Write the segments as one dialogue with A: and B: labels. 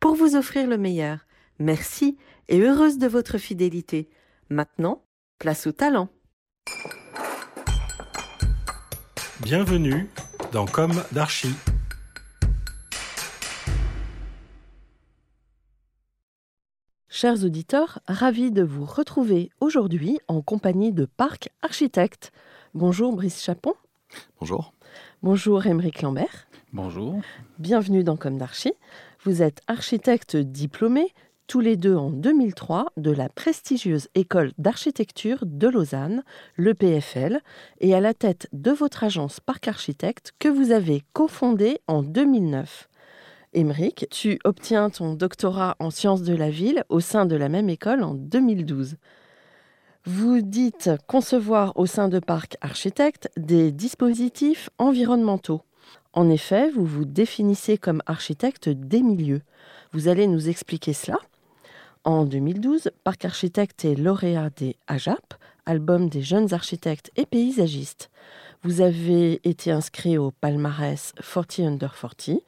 A: pour vous offrir le meilleur. Merci et heureuse de votre fidélité. Maintenant, place au talent.
B: Bienvenue dans Comme d'Archie.
A: Chers auditeurs, ravis de vous retrouver aujourd'hui en compagnie de Parc Architecte. Bonjour Brice Chapon.
C: Bonjour.
A: Bonjour Émeric Lambert.
D: Bonjour.
A: Bienvenue dans Comme d'Archie. Vous êtes architecte diplômé, tous les deux en 2003, de la prestigieuse école d'architecture de Lausanne, le PFL, et à la tête de votre agence Parc Architecte que vous avez cofondée en 2009. Émeric, tu obtiens ton doctorat en sciences de la ville au sein de la même école en 2012. Vous dites concevoir au sein de Parc Architecte des dispositifs environnementaux. En effet, vous vous définissez comme architecte des milieux. Vous allez nous expliquer cela. En 2012, Parc Architecte est lauréat des AJAP, album des jeunes architectes et paysagistes. Vous avez été inscrit au palmarès 40 Under 40.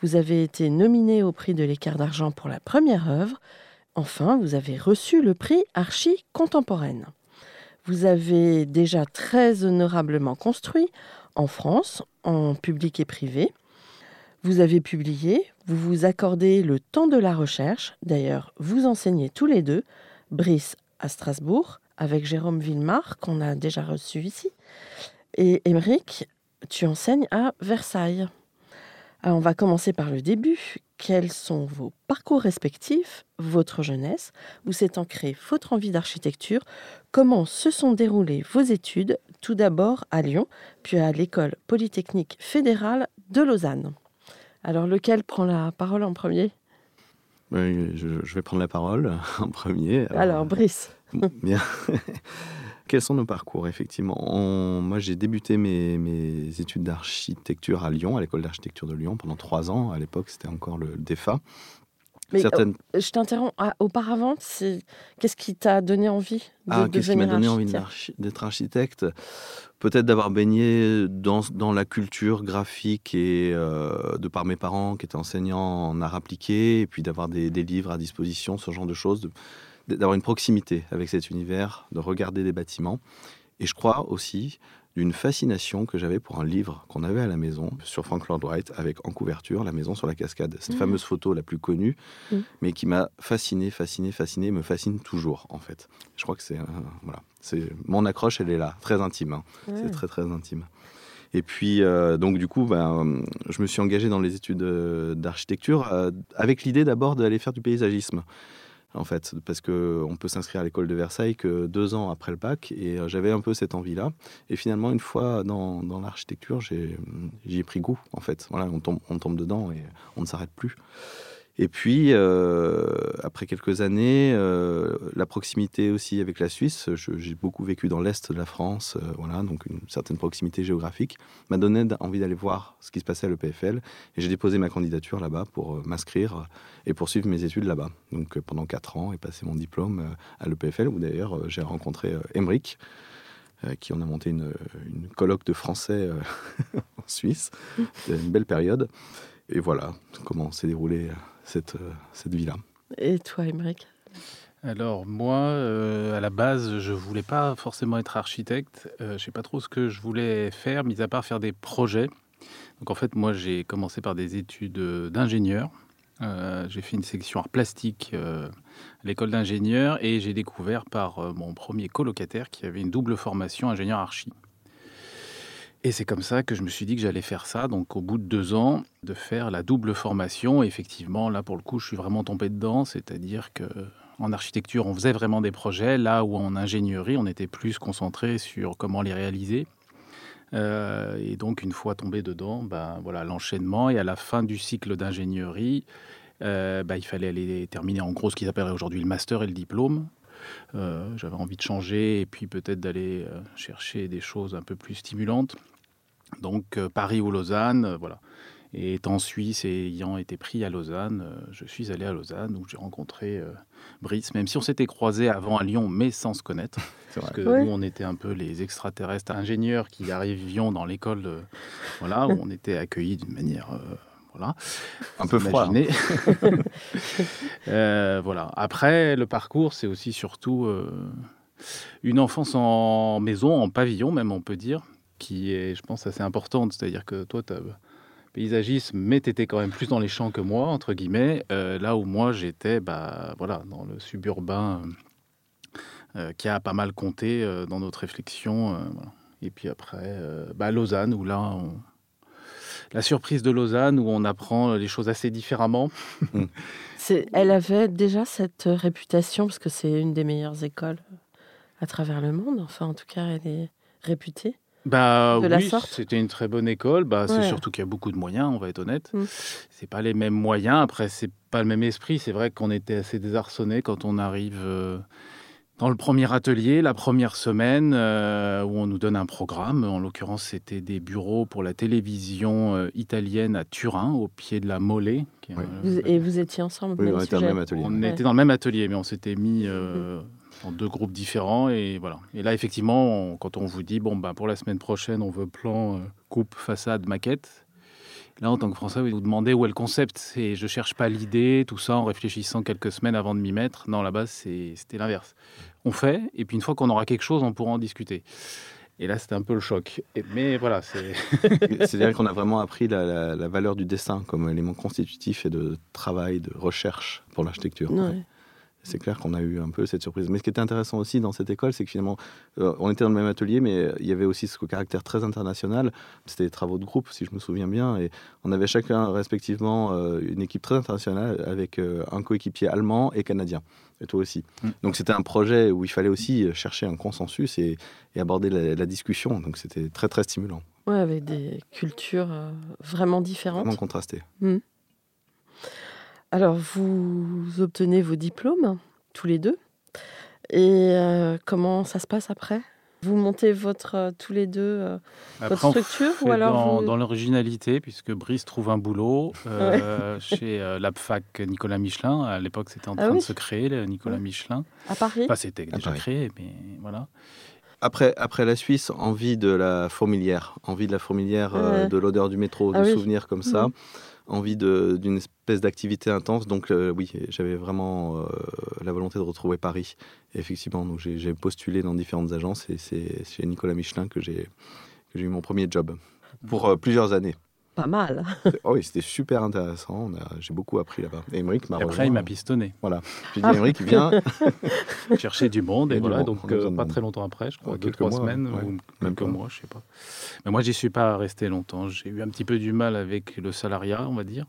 A: Vous avez été nominé au prix de l'écart d'argent pour la première œuvre. Enfin, vous avez reçu le prix Archie contemporaine. Vous avez déjà très honorablement construit en France, en public et privé. Vous avez publié, vous vous accordez le temps de la recherche. D'ailleurs, vous enseignez tous les deux, Brice à Strasbourg, avec Jérôme Villemar, qu'on a déjà reçu ici. Et Émeric, tu enseignes à Versailles. Alors, on va commencer par le début. Quels sont vos parcours respectifs, votre jeunesse, où s'est ancrée votre envie d'architecture Comment se sont déroulées vos études, tout d'abord à Lyon, puis à l'école polytechnique fédérale de Lausanne Alors, lequel prend la parole en premier?
C: Oui, je, je vais prendre la parole en premier.
A: Alors, Brice.
C: Bien. Quels sont nos parcours, effectivement? On- Moi, j'ai débuté mes, mes études d'architecture à Lyon, à l'école d'architecture de Lyon, pendant trois ans. À l'époque, c'était encore le DEFA.
A: Mais
C: Certaines...
A: euh, je t'interromps. Ah, auparavant, c'est- qu'est-ce qui t'a donné envie de
C: Ah, qu'est-ce qui m'a donné envie d'être architecte? Peut-être d'avoir baigné dans, dans la culture graphique et euh, de par mes parents qui étaient enseignants en art appliqué, et puis d'avoir des, des livres à disposition, ce genre de choses, de- d'avoir une proximité avec cet univers, de regarder des bâtiments. Et je crois aussi d'une fascination que j'avais pour un livre qu'on avait à la maison sur Frank Lloyd Wright avec en couverture La maison sur la cascade. Cette
A: Mhm.
C: fameuse photo la plus connue,
A: Mhm.
C: mais qui m'a fasciné, fasciné, fasciné, me fascine toujours en fait. Je crois que c'est euh, voilà, c'est mon accroche, elle est là, très intime. hein. C'est très très intime. Et puis euh, donc du coup, ben, je me suis engagé dans les études euh, d'architecture euh, avec l'idée d'abord d'aller faire du paysagisme. En fait, parce que on peut s'inscrire à l'école de Versailles que deux ans après le bac, et euh, j'avais un peu cette envie-là. Et finalement, une fois dans, l'architecture, j'y ai pris goût. En fait, voilà, on tombe, on tombe dedans et on ne s'arrête plus. Et puis, euh, après quelques années, euh, la proximité aussi avec la Suisse, j'ai beaucoup vécu dans l'Est de la France, euh, voilà, donc une certaine proximité géographique, m'a donné envie d'aller voir ce qui se passait à l'EPFL. Et j'ai déposé ma candidature là-bas pour m'inscrire et poursuivre mes études là-bas. Donc pendant quatre ans et passer mon diplôme à l'EPFL, où d'ailleurs j'ai rencontré Emmerich, qui en a monté une, une colloque de français en Suisse. C'était une belle période. Et voilà comment s'est déroulée cette, euh, cette vie-là.
A: Et toi, Émeric?
D: Alors moi, euh, à la base, je voulais pas forcément être architecte. Euh, je sais pas trop ce que je voulais faire, mis à part faire des projets. Donc en fait, moi, j'ai commencé par des études euh, d'ingénieur. Euh, j'ai fait une section art plastique euh, à l'école d'ingénieur et j'ai découvert par euh, mon premier colocataire qui avait une double formation ingénieur archi. Et c'est comme ça que je me suis dit que j'allais faire ça. Donc, au bout de deux ans, de faire la double formation. effectivement, là, pour le coup, je suis vraiment tombé dedans. C'est-à-dire que en architecture, on faisait vraiment des projets, là où en ingénierie, on était plus concentré sur comment les réaliser. Euh, et donc, une fois tombé dedans, ben, voilà l'enchaînement. Et à la fin du cycle d'ingénierie, euh, ben, il fallait aller terminer en gros ce qu'ils appelleraient aujourd'hui le master et le diplôme. Euh, j'avais envie de changer et puis peut-être d'aller chercher des choses un peu plus stimulantes. Donc Paris ou Lausanne, voilà. Et étant suisse et ayant été pris à Lausanne, euh, je suis allé à Lausanne où j'ai rencontré euh, Brice, même si on s'était croisés avant à Lyon, mais sans se connaître. Parce que nous, on était un peu les extraterrestres ingénieurs qui arrivions dans l'école, voilà, où on était accueillis d'une manière. Euh, voilà,
C: un peu froid.
D: euh, voilà. Après, le parcours, c'est aussi surtout une enfance en maison, en pavillon, même on peut dire, qui est, je pense, assez importante. C'est-à-dire que toi, tu as paysagisme, mais tu étais quand même plus dans les champs que moi, entre guillemets, euh, là où moi j'étais bah, voilà, dans le suburbain euh, qui a pas mal compté euh, dans notre réflexion. Et puis après, bah, Lausanne, où là, la surprise de Lausanne, où on apprend les choses assez différemment.
A: Mm. Elle avait déjà cette réputation, parce que c'est une des meilleures écoles à travers le monde, enfin en tout cas elle est réputée.
D: Bah oui, c'était une très bonne école. Bah, c'est surtout qu'il y a beaucoup de moyens, on va être honnête. Mm. C'est pas les mêmes moyens. Après, c'est pas le même esprit. C'est vrai qu'on était assez désarçonné quand on arrive euh, dans le premier atelier, la première semaine, euh, où on nous donne un programme. En l'occurrence, c'était des bureaux pour la télévision euh, italienne à Turin, au pied de la Mollet.
A: et vous étiez ensemble
C: Oui, on était dans le même atelier.
D: On était dans le même atelier, mais on s'était mis. Mm en deux groupes différents. Et voilà. Et là, effectivement, quand on vous dit, bon, bah, pour la semaine prochaine, on veut plan, euh, coupe, façade, maquette. Là, en tant que Français, vous vous demandez où est le concept. Et je cherche pas l'idée, tout ça, en réfléchissant quelques semaines avant de m'y mettre. Non, là-bas, c'était l'inverse. On fait, et puis une fois qu'on aura quelque chose, on pourra en discuter. Et là, c'était un peu le choc. mais voilà, c'est.
C: C'est-à-dire qu'on a vraiment appris la, valeur du dessin comme élément constitutif et de travail, de recherche pour l'architecture. Ouais. C'est clair qu'on a eu un peu cette surprise. Mais ce qui était intéressant aussi dans cette école, c'est que finalement, euh, on était dans le même atelier, mais il y avait aussi ce caractère très international. C'était des travaux de groupe, si je me souviens bien. Et on avait chacun, respectivement, euh, une équipe très internationale avec euh, un coéquipier allemand et canadien. Et toi aussi. Mm. Donc c'était un projet où il fallait aussi chercher un consensus et, aborder la, discussion. Donc c'était très, très stimulant.
A: Ouais, avec des cultures vraiment différentes.
C: Vraiment contrastées.
A: Mm. Alors, vous obtenez vos diplômes, tous les deux. Et euh, comment ça se passe après? Vous montez votre, euh, tous les deux euh, votre structure
D: ou alors dans, l'originalité, puisque Brice trouve un boulot chez l'APFAC Nicolas Michelin. À l'époque, c'était en ah train de se créer, Nicolas Michelin.
A: À Paris?
D: Enfin, c'était déjà créé, mais voilà.
C: Après, après la Suisse, envie de la fourmilière, envie de la fourmilière, de l'odeur du métro, ah de souvenirs comme ça. Envie d'une espèce d'activité intense. Donc euh, oui, j'avais vraiment euh, la volonté de retrouver Paris. effectivement, donc j'ai postulé dans différentes agences et c'est chez Nicolas Michelin que j'ai eu mon premier job pour euh, plusieurs années
A: pas mal.
C: oh oui, c'était super intéressant. J'ai beaucoup appris là-bas. Et m'a
D: Après, il m'a pistonné.
C: Voilà. J'ai dit, Émeric, viens.
D: chercher du monde. Et, voilà, donc euh, pas très longtemps après, je crois, deux, trois semaines, ou même quelques mois, je sais pas. Mais moi, j'y suis pas resté longtemps. J'ai eu un petit peu du mal avec le salariat, on va dire.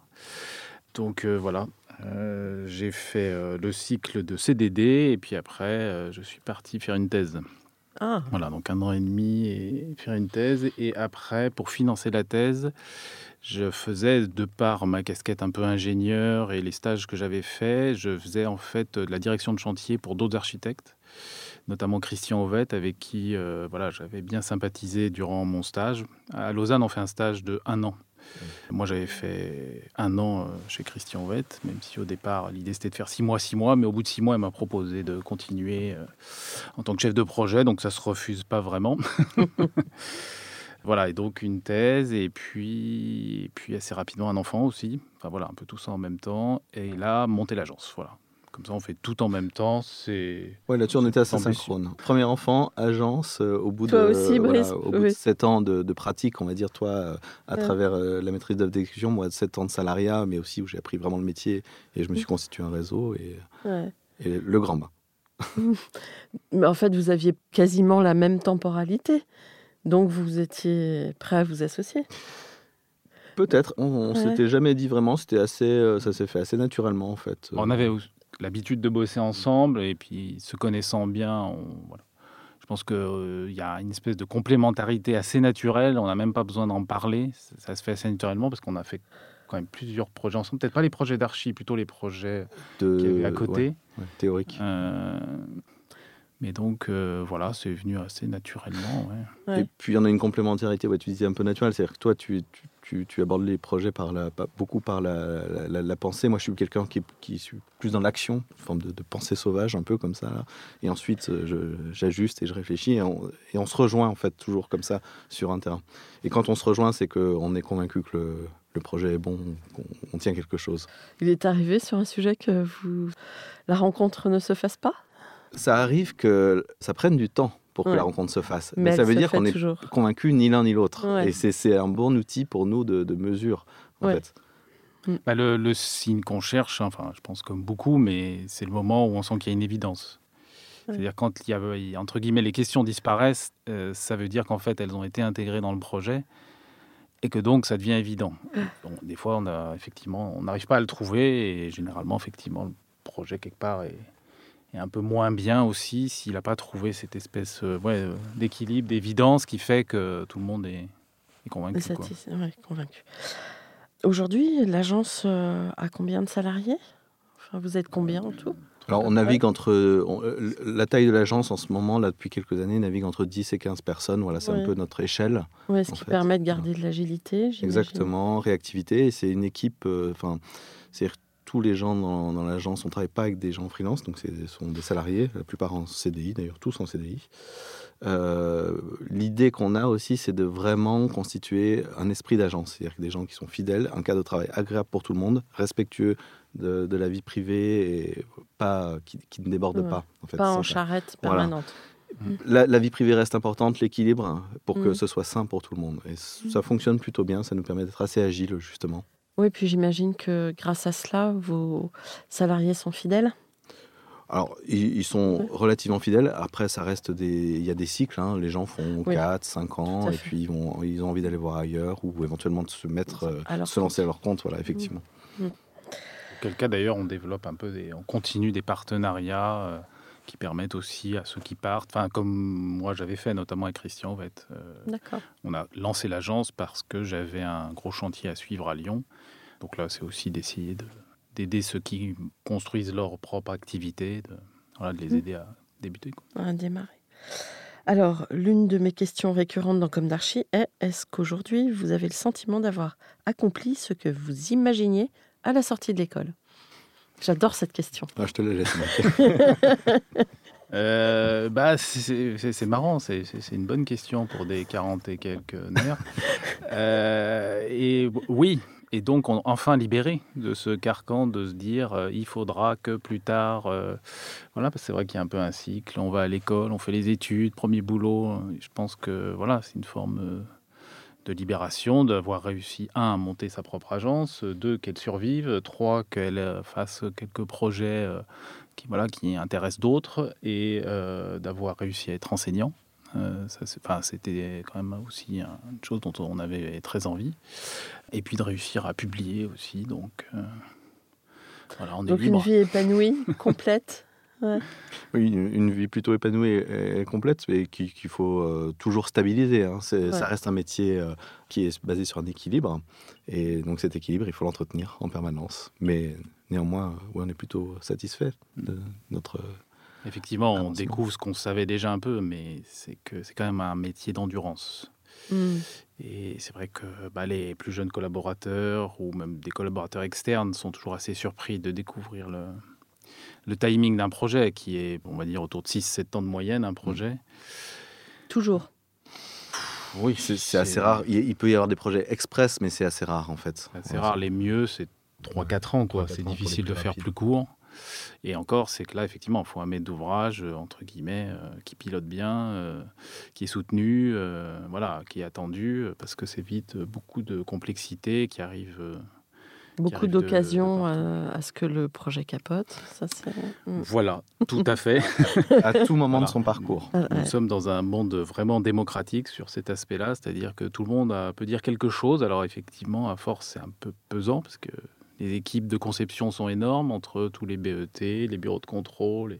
D: Donc euh, voilà, euh, j'ai fait le cycle de CDD et puis après, je suis parti faire une thèse. Ah. Voilà, donc un an et demi et faire une thèse. Et après, pour financer la thèse, je faisais, de par ma casquette un peu ingénieur et les stages que j'avais faits, je faisais en fait de la direction de chantier pour d'autres architectes, notamment Christian Ovette, avec qui euh, voilà, j'avais bien sympathisé durant mon stage. À Lausanne, on fait un stage de un an. Moi, j'avais fait un an euh, chez Christian Vett, même si au départ, l'idée c'était de faire six mois, six mois, mais au bout de six mois, elle m'a proposé de continuer euh, en tant que chef de projet, donc ça se refuse pas vraiment. voilà, et donc une thèse, et puis, puis assez rapidement un enfant aussi. Enfin voilà, un peu tout ça en même temps. Et là, monter l'agence, voilà. Comme ça, on fait tout en même temps. C'est
C: Ouais, là-dessus, on était assez synchrone. Premier enfant, agence, euh, au bout,
A: Toi
C: de,
A: aussi,
C: voilà,
A: Brice
C: au bout
A: Oui.
C: de 7 ans de, de pratique, on va dire, toi, euh, à
A: Ouais.
C: travers euh, la maîtrise d'œuvre d'exécution, moi, 7 ans de salariat, mais aussi où j'ai appris vraiment le métier et je me suis
A: Mm.
C: constitué un réseau et,
A: Ouais.
C: et le grand bain.
A: Mais en fait, vous aviez quasiment la même temporalité. Donc, vous étiez prêt à vous associer.
C: Peut-être, on, on
A: Ouais.
C: s'était jamais dit vraiment, c'était assez, euh, ça s'est fait assez naturellement en fait.
D: On avait aussi l'habitude de bosser ensemble et puis se connaissant bien, on- voilà. je pense qu'il y a une espèce de complémentarité assez naturelle. On n'a même pas besoin d'en parler. Ça, ça se fait assez naturellement parce qu'on a fait quand même plusieurs projets ensemble. Peut-être pas les projets d'archi, plutôt les projets
C: de,
D: à côté.
C: ouais, ouais, théorique.
D: Euh, mais donc euh, voilà, c'est venu assez naturellement. ouais.
A: Ouais.
C: Et puis il y en a une complémentarité, ouais, tu disais un peu naturelle, c'est-à-dire que toi tu, tu, tu, tu abordes les projets par la, pas- beaucoup par la, la, la- la pensée. Moi je suis quelqu'un qui, qui suis plus dans l'action, une forme de, de pensée sauvage, un peu comme ça. là. Et ensuite euh, j'ajuste et je réfléchis et on, et on se rejoint en fait toujours comme ça sur un terrain. Et quand on se rejoint, c'est qu'on est convaincu que le, le projet est bon, qu'on on tient quelque chose.
A: Il est arrivé sur un sujet que vous... la rencontre ne se fasse pas?
C: Ça arrive que ça prenne du temps pour que
A: Ouais.
C: la rencontre se fasse.
A: Mais,
C: Mais, ça veut dire qu'on est
A: toujours.
C: convaincu ni l'un ni l'autre.
A: Ouais.
C: Et c'est- un bon outil pour nous de, de mesure, en
A: Ouais.
C: fait.
D: Bah, le, le signe qu'on cherche, hein, enfin, je pense comme beaucoup, mais c'est le moment où on sent qu'il y a une évidence.
A: Ouais.
D: C'est-à-dire quand il y a, il y a, entre guillemets, les questions disparaissent, euh, ça veut dire qu'en fait, elles ont été intégrées dans le projet et que donc ça devient évident. Bon, des fois, on a effectivement, on n'arrive pas à le trouver et généralement, effectivement, le projet quelque part est, est un peu moins bien aussi s'il n'a pas trouvé cette espèce euh, ouais, euh, d'équilibre, d'évidence qui fait que tout le monde est, est convaincu.
A: Et
D: quoi.
A: satis- ouais, convaincu. Aujourd'hui, l'agence euh, a combien de salariés? Enfin, Vous êtes combien en tout?
C: Alors, on navigue entre. on- euh, la taille de l'agence en ce moment, là, depuis quelques années, navigue entre 10 et 15 personnes. Voilà, c'est
A: Ouais.
C: un peu notre échelle.
A: ouais, Ce qui
C: fait,
A: permet de garder de l'agilité. j'imagine.
C: Exactement, réactivité. Et c'est une équipe. euh, Enfin, c'est tous les gens dans, dans l'agence, on ne travaille pas avec des gens freelance, donc ce sont des salariés, la plupart en CDI, d'ailleurs, tous en CDI. Euh, L'idée qu'on a aussi, c'est de vraiment constituer un esprit d'agence, c'est-à-dire des gens qui sont fidèles, un cadre de travail agréable pour tout le monde, respectueux de, de la vie privée et pas qui, qui ne déborde
A: Ouais.
C: pas. En fait,
A: Pas en
C: ça.
A: charrette
C: Voilà.
A: permanente.
C: La, la vie privée reste importante, l'équilibre, hein, pour que
A: Mm.
C: ce soit sain pour tout le monde. Et ça fonctionne plutôt bien, ça nous permet d'être assez agile, justement.
A: Oui, puis j'imagine que grâce à cela, vos salariés sont fidèles.
C: Alors, ils, sont relativement fidèles. Après, ça reste des. Il y a des cycles. hein. Les gens font
A: Oui.
C: 4, 5 ans, et puis ils, vont, ils ont envie d'aller voir ailleurs ou éventuellement de se mettre, euh, se lancer à leur compte. Voilà, effectivement.
D: Auquel cas d'ailleurs on développe un peu des, on continue des partenariats euh, qui permettent aussi à ceux qui partent, enfin comme moi j'avais fait notamment avec Christian en fait, euh, on a lancé l'agence parce que j'avais un gros chantier à suivre à Lyon. Donc là c'est aussi d'essayer de- d'aider ceux qui construisent leur propre activité, de, voilà, de les
A: Mm.
D: aider à débuter. quoi.
A: à démarrer. Alors, l'une de mes questions récurrentes dans Comme d'Archie est est-ce qu'aujourd'hui, vous avez le sentiment d'avoir accompli ce que vous imaginiez à la sortie de l'école? J'adore cette question.
C: Ah, je te la laisse.
D: Euh, bah, c'est marrant, c'est une bonne question pour des 40 et quelques nerfs. Euh, et oui, et donc on, enfin libéré de ce carcan de se dire euh, il faudra que plus tard. euh, voilà, parce que c'est vrai qu'il y a un peu un cycle. On va à l'école, on fait les études, premier boulot. Je pense que voilà, c'est une forme euh, de libération, d'avoir réussi, un, à monter sa propre agence, deux, qu'elle survive, trois, qu'elle euh, fasse quelques projets euh, qui, voilà, qui intéressent d'autres, et euh, d'avoir réussi à être enseignant. Euh, C'était quand même aussi un- une chose dont on avait très envie. Et puis de réussir à publier aussi. Donc, euh, voilà, on est
A: Donc, une vie épanouie, complète.
C: Oui, une, une vie plutôt épanouie et, et complète, mais qui- qu'il faut euh, toujours stabiliser. hein. C'est-
A: Ouais.
C: Ça reste un métier euh, qui est basé sur un équilibre. Et donc cet équilibre, il faut l'entretenir en permanence. Mais néanmoins, euh, ouais, on est plutôt satisfait de notre...
D: Effectivement, on découvre ce qu'on savait déjà un peu, mais c'est que c'est quand même un métier d'endurance.
A: Hmm.
D: Et c'est vrai que bah, les plus jeunes collaborateurs ou même des collaborateurs externes sont toujours assez surpris de découvrir le, le timing d'un projet qui est, on va dire, autour de 6-7 ans de moyenne, un projet.
A: Toujours.
C: Oui, c'est assez rare. Il, il peut y avoir des projets express, mais c'est assez rare en fait.
D: C'est rare, les mieux, c'est 3-4 ans. quoi.
C: Trois, quatre
D: C'est difficile de faire
C: rapides.
D: plus court. Et encore, c'est que là, effectivement, il faut un maître d'ouvrage, euh, entre guillemets, euh, qui pilote bien, euh, qui est soutenu, voilà, qui est attendu, parce que c'est vite beaucoup de complexité qui arrive.
A: Beaucoup d'occasions à, ce que le projet capote. Ça,
D: hmm. voilà, tout à fait.
C: à tout moment de son parcours.
D: Ah, Nous sommes dans un monde vraiment démocratique sur cet aspect-là, c'est-à-dire que tout le monde peut dire quelque chose. Alors effectivement, à force, c'est un peu pesant parce que les équipes de conception sont énormes entre tous les BET, les bureaux de contrôle.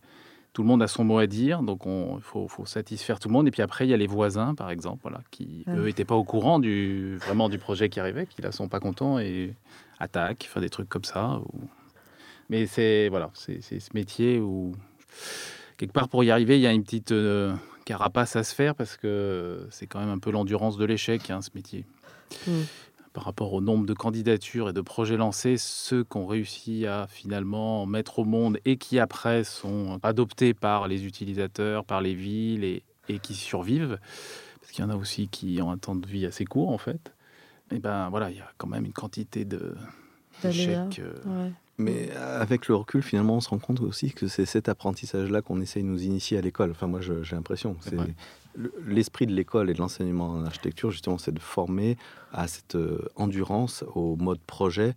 D: Tout le monde a son mot à dire, donc il faut, satisfaire tout le monde. Et puis après, il y a les voisins, par exemple, voilà, qui eux n'étaient pas au courant du, vraiment du projet qui arrivait, qui là sont pas contents et attaquent, faire des trucs comme ça. Mais c'est voilà, c'est ce métier où quelque part pour y arriver, il y a une petite euh, carapace à se faire parce que c'est quand même un peu l'endurance de l'échec, hein, ce métier. Mmh par rapport au nombre de candidatures et de projets lancés, ceux qu'on réussit à finalement mettre au monde et qui après sont adoptés par les utilisateurs, par les villes et, qui survivent, parce qu'il y en a aussi qui ont un temps de vie assez court en fait, et ben voilà, il y a quand même une quantité de d'échecs. Euh,
C: mais avec le recul, finalement, on se rend compte aussi que c'est cet apprentissage-là qu'on essaye de nous initier à l'école. Enfin, moi, j'ai l'impression. C'est l'esprit de l'école et de l'enseignement en architecture, justement, c'est de former à cette euh, endurance, au mode projet,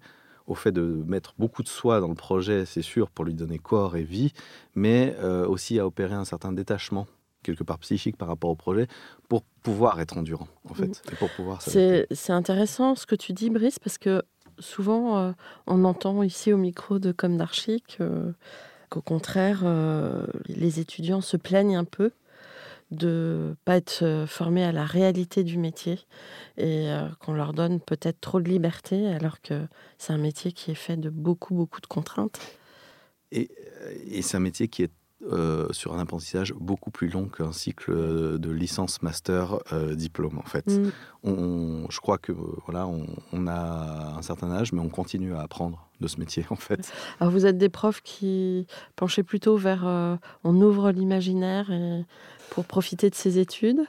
C: au fait de mettre beaucoup de soi dans le projet, c'est sûr, pour lui donner corps et vie, mais euh, aussi à opérer un certain détachement quelque part psychique par rapport au projet pour pouvoir être endurant en fait mmh. et pour pouvoir
A: c'est intéressant ce que tu dis Brice parce que souvent euh, on entend ici au micro de Comme d'Archi qu'au contraire les étudiants se plaignent un peu de pas être euh, formés à la réalité du métier et euh, qu'on leur donne peut-être trop de liberté alors que c'est un métier qui est fait de beaucoup beaucoup de contraintes.
C: Et, et c'est un métier qui est euh, sur un apprentissage beaucoup plus long qu'un cycle de licence, master, diplôme en fait. Mm. On, je crois que voilà, on, a un certain âge, mais on continue à apprendre de ce métier en fait.
A: Alors vous êtes des profs qui penchaient plutôt vers on ouvre l'imaginaire pour profiter de ses études,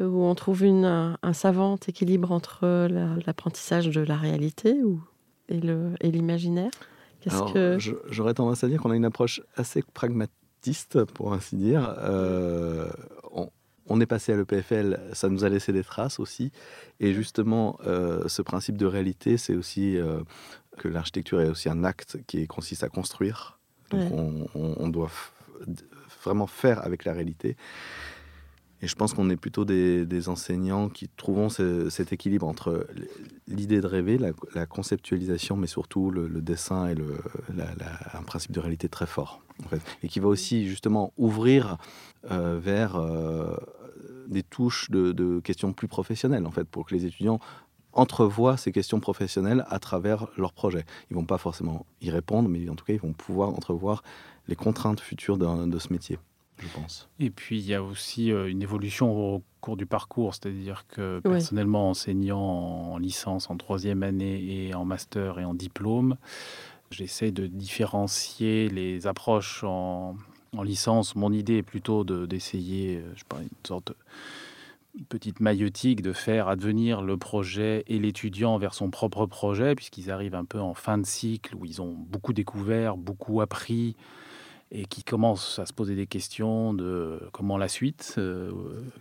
A: euh, où on trouve une, un, savant équilibre entre l'apprentissage de la réalité ou, et l'imaginaire?
C: Que... J'aurais tendance à dire qu'on a une approche assez pour ainsi dire. Euh, on, est passé à l'EPFL, ça nous a laissé des traces aussi. Et justement, euh, ce principe de réalité, c'est aussi que l'architecture est aussi un acte qui consiste à construire. Donc on, on, doit vraiment faire avec la réalité. Et je pense qu'on est plutôt des, enseignants qui trouvons cet équilibre entre l'idée de rêver, la, conceptualisation, mais surtout le, dessin et un principe de réalité très fort. Et qui va aussi justement ouvrir euh, vers euh, des touches de, questions plus professionnelles, en fait, pour que les étudiants entrevoient ces questions professionnelles à travers leur projet. Ils vont pas forcément y répondre, mais en tout cas, ils vont pouvoir entrevoir les contraintes futures de, ce métier, je pense.
D: Et puis, il y a aussi euh, une évolution au cours du parcours, c'est-à-dire que personnellement, enseignant en licence, en troisième année et en master et en diplôme, j'essaie de différencier les approches en, licence. Mon idée est plutôt d'essayer, euh, je pas, une sorte de petite maillotique de faire advenir le projet et l'étudiant vers son propre projet, puisqu'ils arrivent un peu en fin de cycle où ils ont beaucoup découvert, beaucoup appris, et qui commencent à se poser des questions de comment la suite, euh,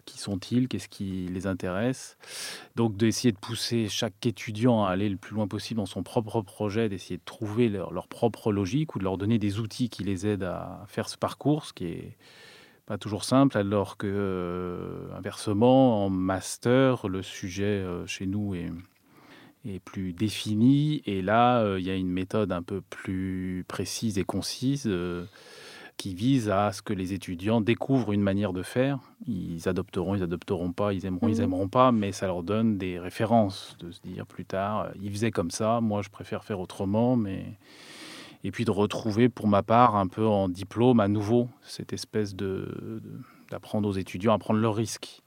D: qui sont-ils, qu'est-ce qui les intéresse. Donc d'essayer de pousser chaque étudiant à aller le plus loin possible dans son propre projet, d'essayer de trouver leur, propre logique ou de leur donner des outils qui les aident à faire ce parcours, ce qui est pas toujours simple, alors que euh, inversement, en master, le sujet euh, chez nous est, est, plus défini, et là, il y a une méthode un peu plus précise et concise qui vise à ce que les étudiants découvrent une manière de faire. Ils adopteront, ils adopteront pas, ils aimeront, ils mhm. aimeront pas, mais ça leur donne des références de se dire plus tard, ils faisaient comme ça, moi je préfère faire autrement, mais et puis de retrouver pour ma part un peu en diplôme à nouveau cette espèce de d'apprendre aux étudiants à prendre leurs risques,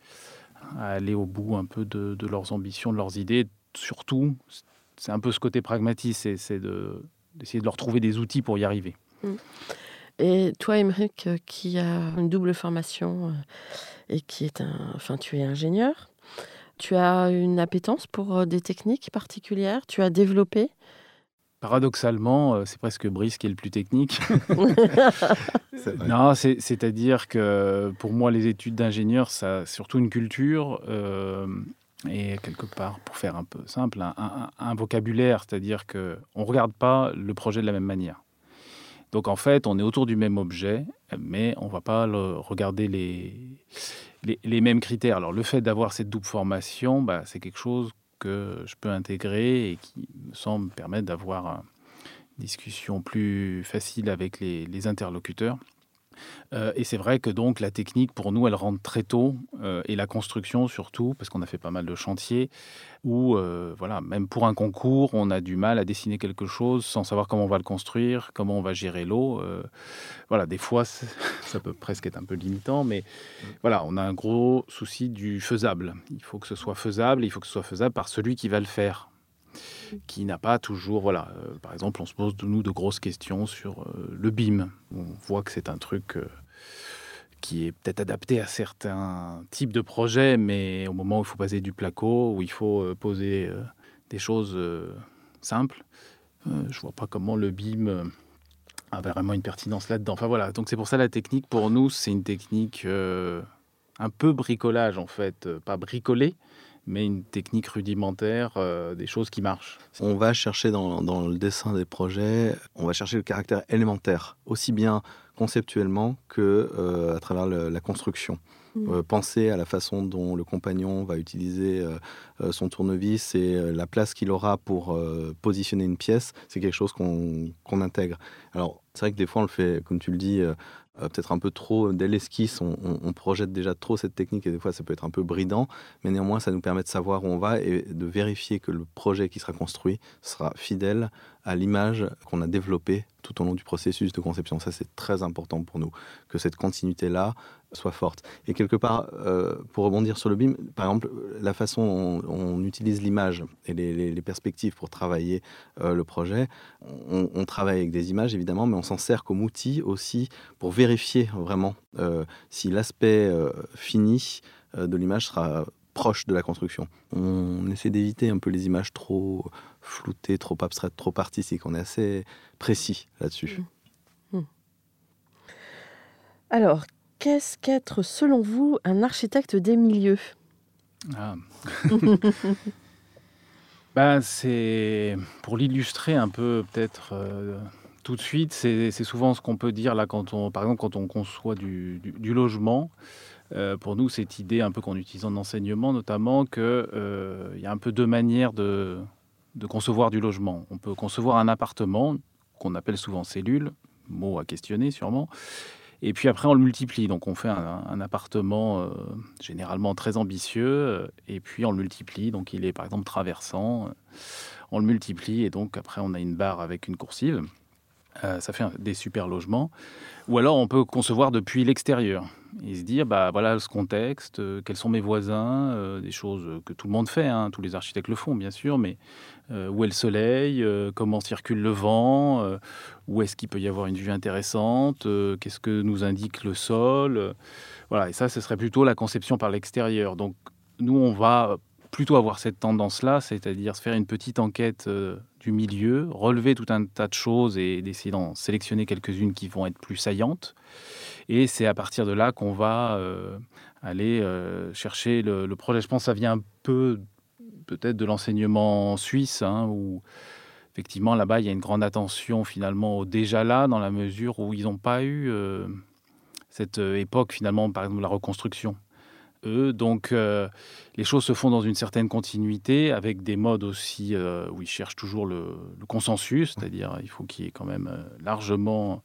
D: à aller au bout un peu de, leurs ambitions, de leurs idées. Surtout, c'est un peu ce côté pragmatique, c'est d'essayer de, leur trouver des outils pour y arriver. Mm.
A: Et toi, Émeric, euh, qui a une double formation euh, et qui est un. Enfin, tu es ingénieur, tu as une appétence pour euh, des techniques particulières, tu as développé?
D: Paradoxalement, c'est presque Brice qui est le plus technique. non, c'est-à-dire que pour moi, les études d'ingénieur, ça surtout une culture euh, et quelque part, pour faire un peu simple, un, vocabulaire, c'est-à-dire que on regarde pas le projet de la même manière. Donc en fait, on est autour du même objet, mais on va pas regarder les, les, mêmes critères. Alors le fait d'avoir cette double formation, bah, c'est quelque chose que je peux intégrer et qui me semble permettre d'avoir une discussion plus facile avec les interlocuteurs. Euh, et c'est vrai que donc la technique, pour nous, elle rentre très tôt, euh, et la construction surtout, parce qu'on a fait pas mal de chantiers, où, euh, voilà, même pour un concours, on a du mal à dessiner quelque chose sans savoir comment on va le construire, comment on va gérer l'eau. voilà, des fois, ça peut presque être un peu limitant, mais voilà, on a un gros souci du faisable. Il faut que ce soit faisable, il faut que ce soit faisable par celui qui va le faire qui n'a pas toujours. Voilà, euh, par exemple, on se pose de nous de grosses questions sur euh, le BIM. On voit que c'est un truc euh, qui est peut-être adapté à certains types de projets, mais au moment où il faut passer du placo, où il faut poser des choses simples, je vois pas comment le BIM a vraiment une pertinence là-dedans. Enfin voilà, donc c'est pour ça la technique, pour nous, c'est une technique un peu bricolage en fait, pas bricolé, mais une technique rudimentaire, euh, des choses qui marchent.
C: On va chercher dans, le dessin des projets, on va chercher le caractère élémentaire, aussi bien conceptuellement que euh, à travers la construction. Mmh. Euh, penser à la façon dont le compagnon va utiliser son tournevis et la place qu'il aura pour positionner une pièce, c'est quelque chose qu'on intègre. Alors, c'est vrai que des fois, on le fait, comme tu le dis, euh, peut-être un peu trop, dès l'esquisse, on, projette déjà trop cette technique et des fois ça peut être un peu bridant, mais néanmoins ça nous permet de savoir où on va et de vérifier que le projet qui sera construit sera fidèle à l'image qu'on a développée tout au long du processus de conception. Ça, c'est très important pour nous, que cette continuité-là soit forte. Et quelque part, euh, pour rebondir sur le BIM, par exemple, la façon dont on, utilise l'image et les, perspectives pour travailler euh, le projet, on, travaille avec des images, évidemment, mais on s'en sert comme outil aussi pour vérifier vraiment euh, si l'aspect fini de l'image sera proche de la construction. On essaie d'éviter un peu les images trop floutées, trop abstraites, trop artistiques. On est assez précis là-dessus. Mmh. Mmh.
A: Alors, qu'est-ce qu'être, selon vous, un architecte des milieux? Ah.
D: ben, C'est pour l'illustrer un peu, peut-être. Euh, tout de suite, c'est souvent ce qu'on peut dire là quand on, par exemple, quand on conçoit du logement. Euh, pour nous, cette idée un peu qu'on utilise en enseignement, notamment, qu'il euh, y a un peu deux manières de, concevoir du logement. On peut concevoir un appartement, qu'on appelle souvent cellule, mot à questionner sûrement, et puis après on le multiplie. Donc on fait un, appartement euh, généralement très ambitieux, et puis on le multiplie. Donc il est par exemple traversant, on le multiplie, et donc après on a une barre avec une coursive. ça fait des super logements. Ou alors on peut concevoir depuis l'extérieur et se dire bah voilà ce contexte, euh, quels sont mes voisins, euh, des choses que tout le monde fait, hein, tous les architectes le font bien sûr, mais euh, où est le soleil, comment circule le vent, où est-ce qu'il peut y avoir une vue intéressante, qu'est-ce que nous indique le sol, voilà et ça ce serait plutôt la conception par l'extérieur. Donc nous on va plutôt avoir cette tendance-là, c'est-à-dire se faire une petite enquête du milieu, relever tout un tas de choses et d'essayer d'en sélectionner quelques-unes qui vont être plus saillantes. Et c'est à partir de là qu'on va euh, aller euh, chercher le, projet. Je pense que ça vient un peu peut-être de l'enseignement suisse, hein, où effectivement là-bas il y a une grande attention finalement au déjà là, dans la mesure où ils n'ont pas eu euh, cette époque finalement, par exemple la reconstruction. Donc les choses se font dans une certaine continuité, avec des modes aussi où ils cherchent toujours le, consensus, c'est-à-dire il faut qu'il y ait quand même largement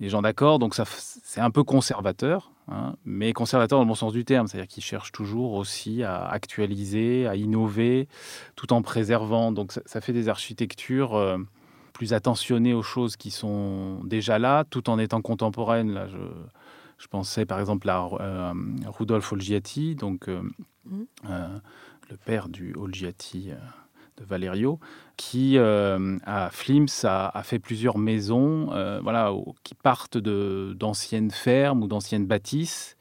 D: les gens d'accord. Donc ça, c'est un peu conservateur, hein, mais conservateur dans le bon sens du terme, c'est-à-dire qu'ils cherchent toujours aussi à actualiser, à innover, tout en préservant. Donc ça, fait des architectures euh, plus attentionnées aux choses qui sont déjà là, tout en étant contemporaines. Là, je, je pensais par exemple à euh, Rudolf Olgiati, donc euh, mmh. le père du Olgiati de Valerio, qui euh, à Flims a, fait plusieurs maisons, euh, voilà, qui partent de d'anciennes fermes ou d'anciennes bâtisses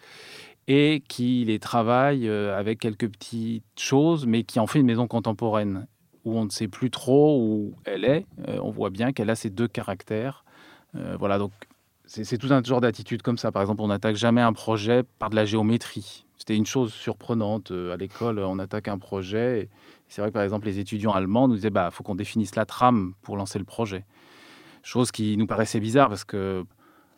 D: et qui les travaille euh, avec quelques petites choses, mais qui en fait une maison contemporaine où on ne sait plus trop où elle est. Euh, on voit bien qu'elle a ces deux caractères. Euh, voilà, donc c'est tout un genre d'attitude comme ça. Par exemple, on n'attaque jamais un projet par de la géométrie. C'était une chose surprenante. À l'école, on attaque un projet. C'est vrai que, par exemple, les étudiants allemands nous disaient bah faut qu'on définisse la trame pour lancer le projet. Chose qui nous paraissait bizarre parce que,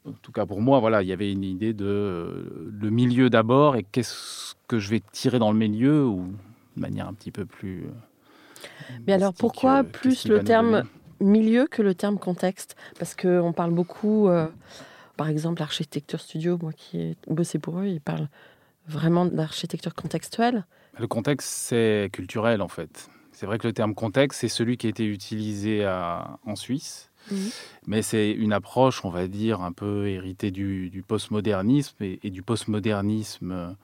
D: en tout cas pour moi, voilà, il y avait une idée de le milieu d'abord et qu'est-ce que je vais tirer dans le milieu ou de manière un petit peu plus.
A: Euh, Mais alors pourquoi euh, plus le terme milieu que le terme contexte Parce qu'on parle beaucoup, euh, par exemple, l'architecture studio, moi qui ai bossé pour eux, ils parlent vraiment d'architecture contextuelle.
D: Le contexte, c'est culturel en fait. C'est vrai que le terme contexte, c'est celui qui a été utilisé en Suisse. Mhm. Mais c'est une approche, on va dire, un peu héritée du, postmodernisme et, du postmodernisme,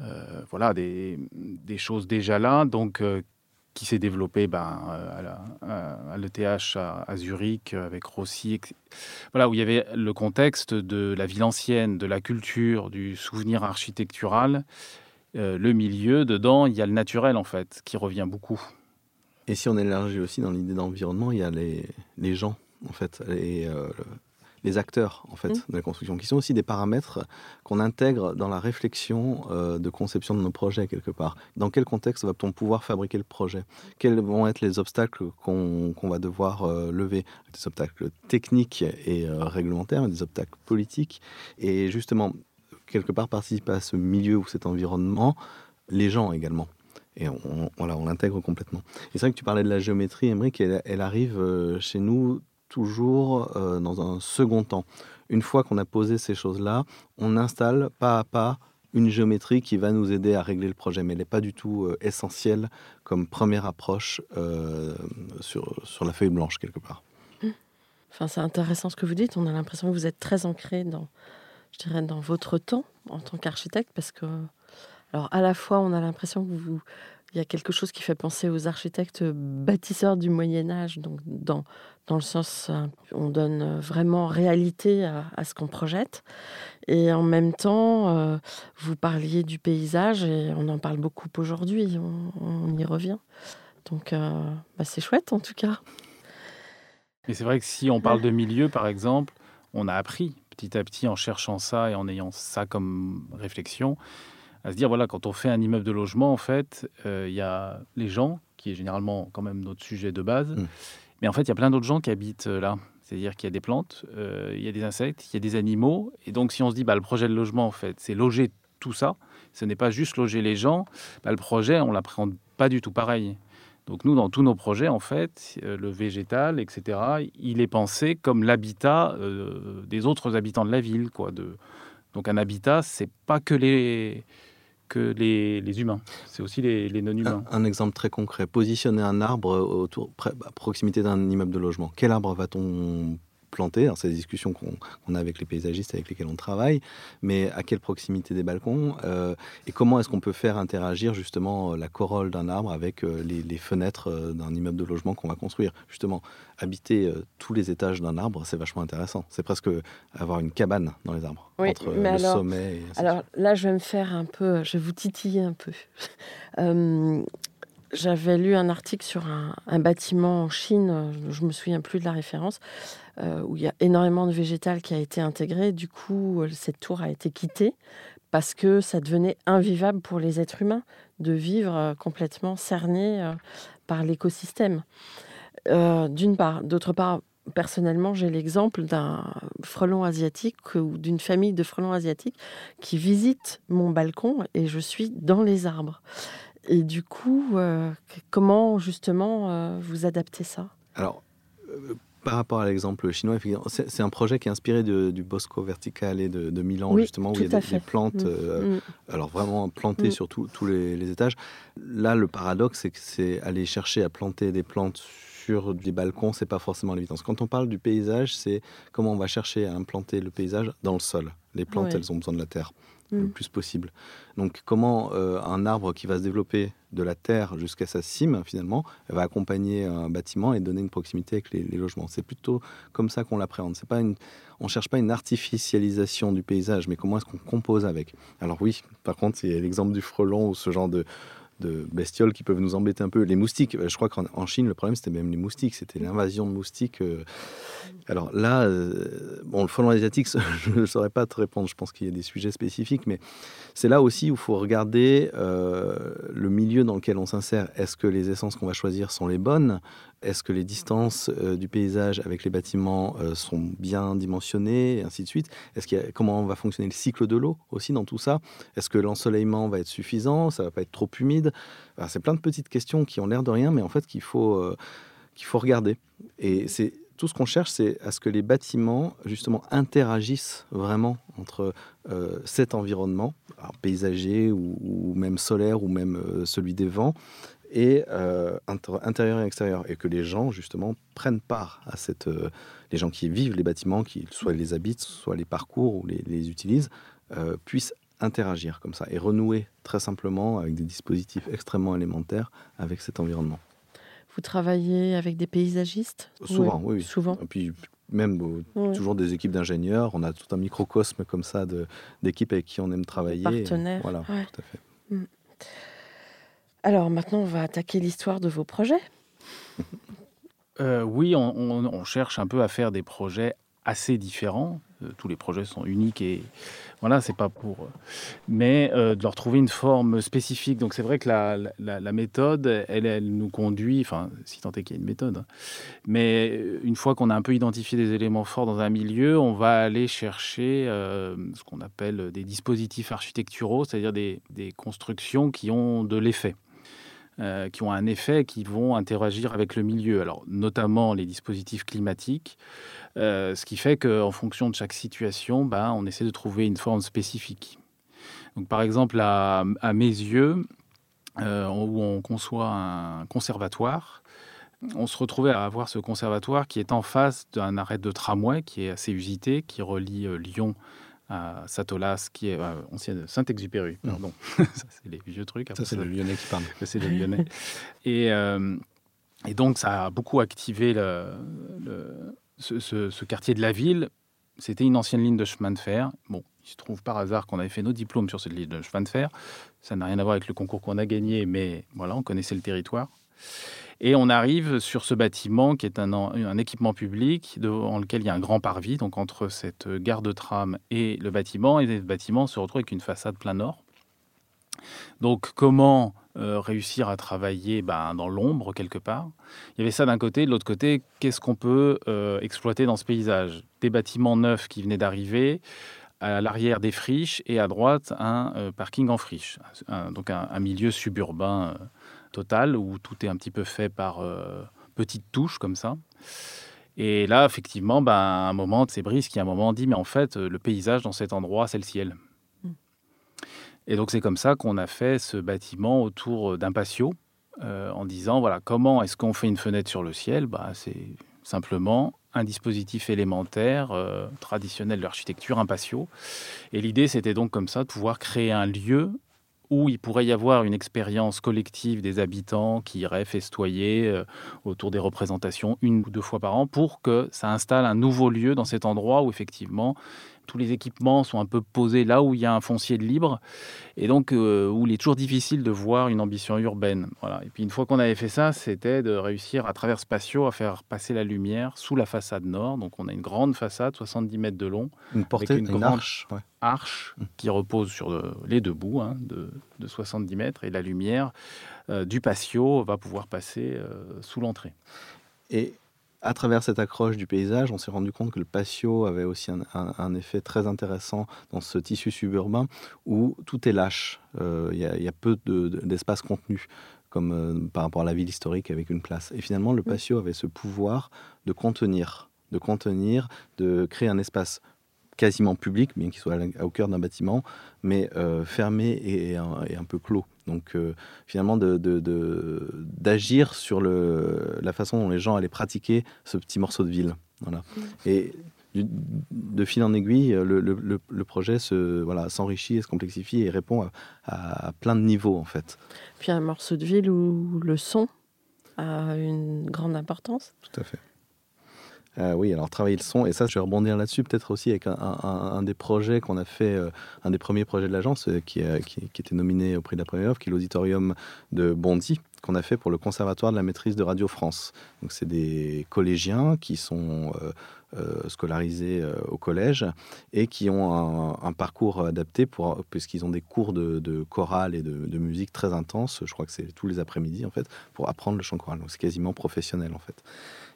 D: euh, voilà, des, choses déjà là, donc euh, qui s'est développé ben, à, l'ETH à, Zurich avec Rossi, voilà, où il y avait le contexte de la ville ancienne, de la culture, du souvenir architectural, euh, le milieu, dedans, il y a le naturel en fait, qui revient beaucoup.
C: Et si on élargit aussi dans l'idée d'environnement, il y a les, les gens en fait, euh, les acteurs en fait mmh. de la construction, qui sont aussi des paramètres qu'on intègre dans la réflexion euh, de conception de nos projets quelque part. Dans quel contexte va-t-on pouvoir fabriquer le projet? Quels vont être les obstacles qu'on va devoir lever? Des obstacles techniques et réglementaires, des obstacles politiques. Et justement, quelque part participe à ce milieu ou cet environnement, les gens également. Et on, voilà, on l'intègre complètement. Et c'est vrai que tu parlais de la géométrie, Emmerich, elle, elle arrive euh, chez nous toujours euh, dans un second temps. Une fois qu'on a posé ces choses-là, on installe pas à pas une géométrie qui va nous aider à régler le projet, mais elle n'est pas du tout euh, essentielle comme première approche sur, sur la feuille blanche quelque part.
A: Enfin, c'est intéressant ce que vous dites. On a l'impression que vous êtes très ancré dans, je dirais, dans votre temps en tant qu'architecte Parce que, alors, à la fois, on a l'impression que vous, il y a quelque chose qui fait penser aux architectes bâtisseurs du Moyen Âge, donc dans, dans le sens, on donne vraiment réalité à, ce qu'on projette. Et en même temps, euh, vous parliez du paysage, et on en parle beaucoup aujourd'hui, on, y revient. Donc, euh, bah, c'est chouette en tout cas.
D: Et c'est vrai que si on parle de milieu, par exemple, on a appris petit à petit en cherchant ça et en ayant ça comme réflexion, à se dire voilà, quand on fait un immeuble de logement, en fait, euh, il y a les gens, qui est généralement quand même notre sujet de base, mmh. Mais en fait, il y a plein d'autres gens qui habitent euh, là. C'est-à-dire qu'il y a des plantes, euh, il y a des insectes, il y a des animaux. Et donc, si on se dit, bah, le projet de logement, en fait, c'est loger tout ça, ce n'est pas juste loger les gens, bah, le projet, on l'appréhende pas du tout pareil. Donc nous, dans tous nos projets, en fait, euh, le végétal, etc., il est pensé comme l'habitat des autres habitants de la ville. Quoi, de... Donc un habitat, c'est pas que les que les, humains, c'est aussi les, non-humains.
C: Un, exemple très concret, positionner un arbre à proximité d'un immeuble de logement. Quel arbre va-t-on planter. C'est des discussions qu'on a avec les paysagistes avec lesquels on travaille, mais à quelle proximité des balcons euh, et comment est-ce qu'on peut faire interagir justement la corolle d'un arbre avec euh, les, fenêtres euh, d'un immeuble de logement qu'on va construire. Justement, habiter tous les étages d'un arbre, c'est vachement intéressant. C'est presque avoir une cabane dans les arbres entre le sommet. Et
A: alors là, je vais me faire un peu, je vais vous titiller un peu. J'avais lu un article sur un, bâtiment en Chine, je me souviens plus de la référence, euh, où il y a énormément de végétal qui a été intégré. Du coup, cette tour a été quittée parce que ça devenait invivable pour les êtres humains de vivre euh, complètement cernés euh, par l'écosystème. D'une part. D'autre part, personnellement, j'ai l'exemple d'un frelon asiatique ou d'une famille de frelons asiatiques qui visite mon balcon et je suis dans les arbres. Et du coup, euh, comment justement euh, vous adaptez ça?
C: Alors, euh, par rapport à l'exemple chinois, c'est un projet qui est inspiré du Bosco Verticale de, de Milan, justement, où il y a des, plantes, mm. Mm. alors vraiment plantées mm. sur tous les, étages. Là, le paradoxe, c'est que c'est aller chercher à planter des plantes sur des balcons, c'est pas forcément l'évidence. Quand on parle du paysage, c'est comment on va chercher à implanter le paysage dans le sol. Les plantes, elles ont besoin de la terre le mm. plus possible. Donc comment euh, un arbre qui va se développer de la terre jusqu'à sa cime, finalement, va accompagner un bâtiment et donner une proximité avec les, logements? C'est plutôt comme ça qu'on l'appréhende. C'est pas une, on cherche pas une artificialisation du paysage, mais comment est-ce qu'on compose avec? Alors oui, par contre, il y a l'exemple du frelon ou ce genre de de bestioles qui peuvent nous embêter un peu. Les moustiques, je crois qu'en Chine, le problème, c'était même les moustiques, c'était l'invasion de moustiques. euh. Alors là, euh, bon, le frelon asiatique, je ne saurais pas te répondre, je pense qu'il y a des sujets spécifiques, mais c'est là aussi où il faut regarder euh, le milieu dans lequel on s'insère. Est-ce que les essences qu'on va choisir sont les bonnes? Est-ce que les distances euh, du paysage avec les bâtiments euh, sont bien dimensionnées, et ainsi de suite? Est-ce qu'il Comment va fonctionner le cycle de l'eau aussi dans tout ça? Est-ce que l'ensoleillement va être suffisant? Ça va pas être trop humide? C'est plein de petites questions qui ont l'air de rien, mais en fait qu'il faut, euh, qu'il faut regarder. Et c'est tout ce qu'on cherche, c'est à ce que les bâtiments justement interagissent vraiment entre cet environnement, paysager ou, même solaire ou même celui des vents, et euh, intérieur et extérieur, et que les gens justement prennent part à cette, euh, les gens qui vivent les bâtiments, qui soit les habitent, soit les parcours ou les, les utilisent, euh, puissent interagir comme ça et renouer très simplement avec des dispositifs extrêmement élémentaires avec cet environnement.
A: Vous travaillez avec des paysagistes
C: Souvent, oui, oui.
A: Souvent.
C: Et puis même toujours des équipes d'ingénieurs, on a tout un microcosme comme ça d'équipes avec qui on aime travailler.
A: partenaires,
C: Voilà,
A: ouais.
C: tout à fait.
A: Alors maintenant, on va attaquer l'histoire de vos projets.
D: Euh, oui, on, cherche un peu à faire des projets assez différents. Euh, tous les projets sont uniques et voilà, c'est pas pour. euh, Mais de leur trouver une forme spécifique. Donc c'est vrai que la, méthode, elle, elle nous conduit, enfin, si tant est qu'il y a une méthode. hein. Mais une fois qu'on a un peu identifié des éléments forts dans un milieu, on va aller chercher ce qu'on appelle des dispositifs architecturaux, c'est-à-dire des constructions qui ont de l'effet euh, qui ont un effet, qui vont interagir avec le milieu. Alors, notamment les dispositifs climatiques, euh, ce qui fait qu'en fonction de chaque situation, ben, on essaie de trouver une forme spécifique. Donc, par exemple, à, mes yeux, euh, où on conçoit un conservatoire, on se retrouvait à avoir ce conservatoire qui est en face d'un arrêt de tramway qui est assez usité, qui relie Lyon à Satolas, qui est euh, ancienne Saint-Exupéry, pardon. Ça, c'est les vieux trucs. Après,
C: Ça, c'est le Lyonnais qui parle.
D: c'est le Lyonnais. et, euh, et donc, ça a beaucoup activé le, le- ce, ce- ce quartier de la ville. C'était une ancienne ligne de chemin de fer. Bon, il se trouve par hasard qu'on avait fait nos diplômes sur cette ligne de chemin de fer. Ça n'a rien à voir avec le concours qu'on a gagné, mais voilà, on connaissait le territoire. Et on arrive sur ce bâtiment qui est un, en- un équipement public dans lequel il y a un grand parvis, donc entre cette gare de tram et le bâtiment. Et le bâtiment se retrouve avec une façade plein nord. Donc, comment euh, réussir à travailler ben, dans l'ombre quelque part? Il y avait ça d'un côté. De l'autre côté, qu'est-ce qu'on peut euh, exploiter dans ce paysage? Des bâtiments neufs qui venaient d'arriver, à l'arrière des friches et à droite un euh, parking en friche. Donc un milieu suburbain euh, total où tout est un petit peu fait par euh, petites touches comme ça. Et là, effectivement, ben, à un moment, c'est Brice qui à un moment dit, mais en fait, euh, le paysage dans cet endroit, c'est le ciel. Et donc c'est comme ça qu'on a fait ce bâtiment autour d'un patio, euh, en disant voilà comment est-ce qu'on fait une fenêtre sur le ciel? Bah, C'est simplement un dispositif élémentaire euh, traditionnel de l'architecture, un patio. Et l'idée c'était donc comme ça de pouvoir créer un lieu où il pourrait y avoir une expérience collective des habitants qui iraient festoyer euh, autour des représentations une ou deux fois par an pour que ça installe un nouveau lieu dans cet endroit où effectivement tous les équipements sont un peu posés là où il y a un foncier de libre et donc euh, où il est toujours difficile de voir une ambition urbaine. Voilà. Et puis une fois qu'on avait fait ça, c'était de réussir à travers ce patio à faire passer la lumière sous la façade nord. Donc on a une grande façade, 70 mètres de long,
C: Une portée,
D: une
C: une,
D: grande-
C: arche. ouais.
D: arche qui repose sur euh, les deux bouts hein, de, de 70 mètres et la lumière euh, du patio va pouvoir passer euh, sous l'entrée.
C: Et à travers cette accroche du paysage, on s'est rendu compte que le patio avait aussi un, un- un effet très intéressant dans ce tissu suburbain où tout est lâche. Euh, Il y, a- il y a peu de- de- d'espace contenu, comme euh, par rapport à la ville historique avec une place. Et finalement, le patio avait ce pouvoir de contenir, de contenir, de créer un espace quasiment public, bien qu'il soit à au cœur d'un bâtiment, mais euh, fermé et, et un, et un peu clos. Donc euh, finalement de- de- de- d'agir sur le, la façon dont les gens allaient pratiquer ce petit morceau de ville. Voilà. Et du- de fil en aiguille, le, le- le- le projet se, voilà, s'enrichit et se complexifie et répond à, à- à plein de niveaux en fait.
A: Puis un morceau de ville où le son a une grande importance.
C: Tout à fait. Euh, oui, alors travailler le son, et ça, je vais rebondir là-dessus, peut-être aussi avec un, des projets qu'on a fait, euh, un des premiers projets de l'agence euh, qui, qui, était nominé au prix de la première offre, qui est l'auditorium de Bondy, qu'on a fait pour le Conservatoire de la maîtrise de Radio France. Donc, c'est des collégiens qui sont scolarisés au collège et qui ont un, parcours adapté pour, puisqu'ils ont des cours de, chorale et de, de, musique très intenses. Je crois que c'est tous les après-midi, en fait, pour apprendre le chant choral. Donc, c'est quasiment professionnel, en fait.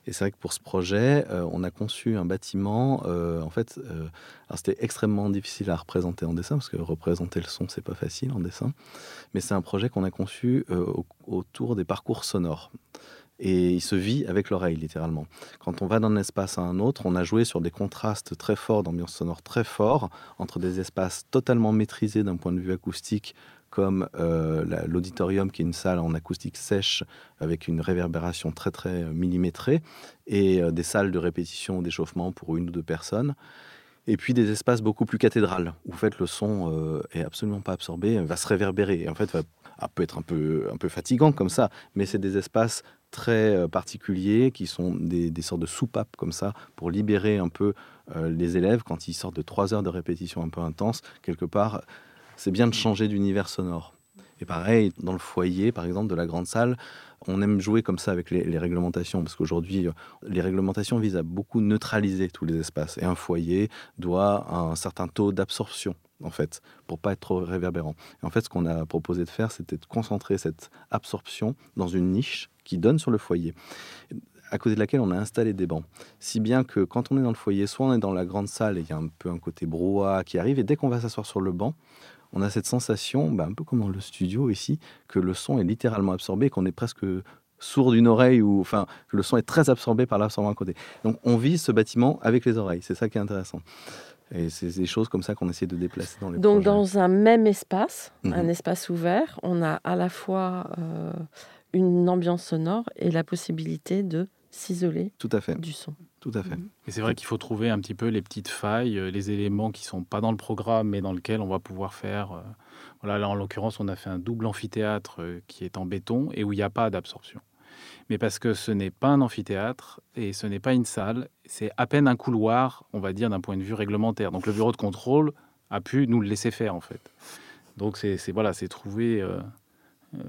C: Et c'est vrai que pour ce projet, euh, on a conçu un bâtiment. Euh, en fait, euh, c'était extrêmement difficile à représenter en dessin parce que représenter le son, c'est pas facile en dessin. Mais c'est un projet qu'on a conçu autour des parcours sonores. Et il se vit avec l'oreille, littéralement. Quand on va d'un espace à un autre, on a joué sur des contrastes très forts, d'ambiance sonore très forts, entre des espaces totalement maîtrisés d'un point de vue acoustique, comme euh, l'auditorium, qui est une salle en acoustique sèche avec une réverbération très très millimétrée, et euh, des salles de répétition d'échauffement pour une ou deux personnes. Et puis des espaces beaucoup plus cathédrales, où en fait, le son euh, est absolument pas absorbé, va se réverbérer. Et en fait, va, ah, peut être un peu, un peu fatigant comme ça, mais c'est des espaces très particuliers qui sont des, des, sortes de soupapes comme ça pour libérer un peu les élèves quand ils sortent de trois heures de répétition un peu intense. Quelque part, c'est bien de changer d'univers sonore. Et pareil, dans le foyer, par exemple, de la grande salle, on aime jouer comme ça avec les, réglementations, parce qu'aujourd'hui, les réglementations visent à beaucoup neutraliser tous les espaces. Et un foyer doit un certain taux d'absorption, en fait, pour pas être trop réverbérant. Et en fait, ce qu'on a proposé de faire, c'était de concentrer cette absorption dans une niche qui donne sur le foyer à côté de laquelle on a installé des bancs. Si bien que quand on est dans le foyer, soit on est dans la grande salle et il y a un peu un côté brouhaha qui arrive, et dès qu'on va s'asseoir sur le banc, on a cette sensation, bah, un peu comme dans le studio ici, que le son est littéralement absorbé, qu'on est presque sourd d'une oreille, ou enfin, que le son est très absorbé par l'absorbant à côté. Donc on vit ce bâtiment avec les oreilles, c'est ça qui est intéressant. Et c'est des choses comme ça qu'on essaie de déplacer dans les
A: Donc dans un même espace, mhm. un espace ouvert, on a à la fois euh, une ambiance sonore et la possibilité de s'isoler
C: Tout à fait.
A: du son.
C: Tout à fait.
D: Et mhm. c'est vrai qu'il faut trouver un petit peu les petites failles, euh, les éléments qui sont pas dans le programme, mais dans lequel on va pouvoir faire. Euh, voilà, là en l'occurrence, on a fait un double amphithéâtre euh, qui est en béton et où il n'y a pas d'absorption. Mais parce que ce n'est pas un amphithéâtre et ce n'est pas une salle, c'est à peine un couloir, on va dire, d'un point de vue réglementaire. Donc le bureau de contrôle a pu nous le laisser faire en fait. Donc c'est voilà, c'est trouver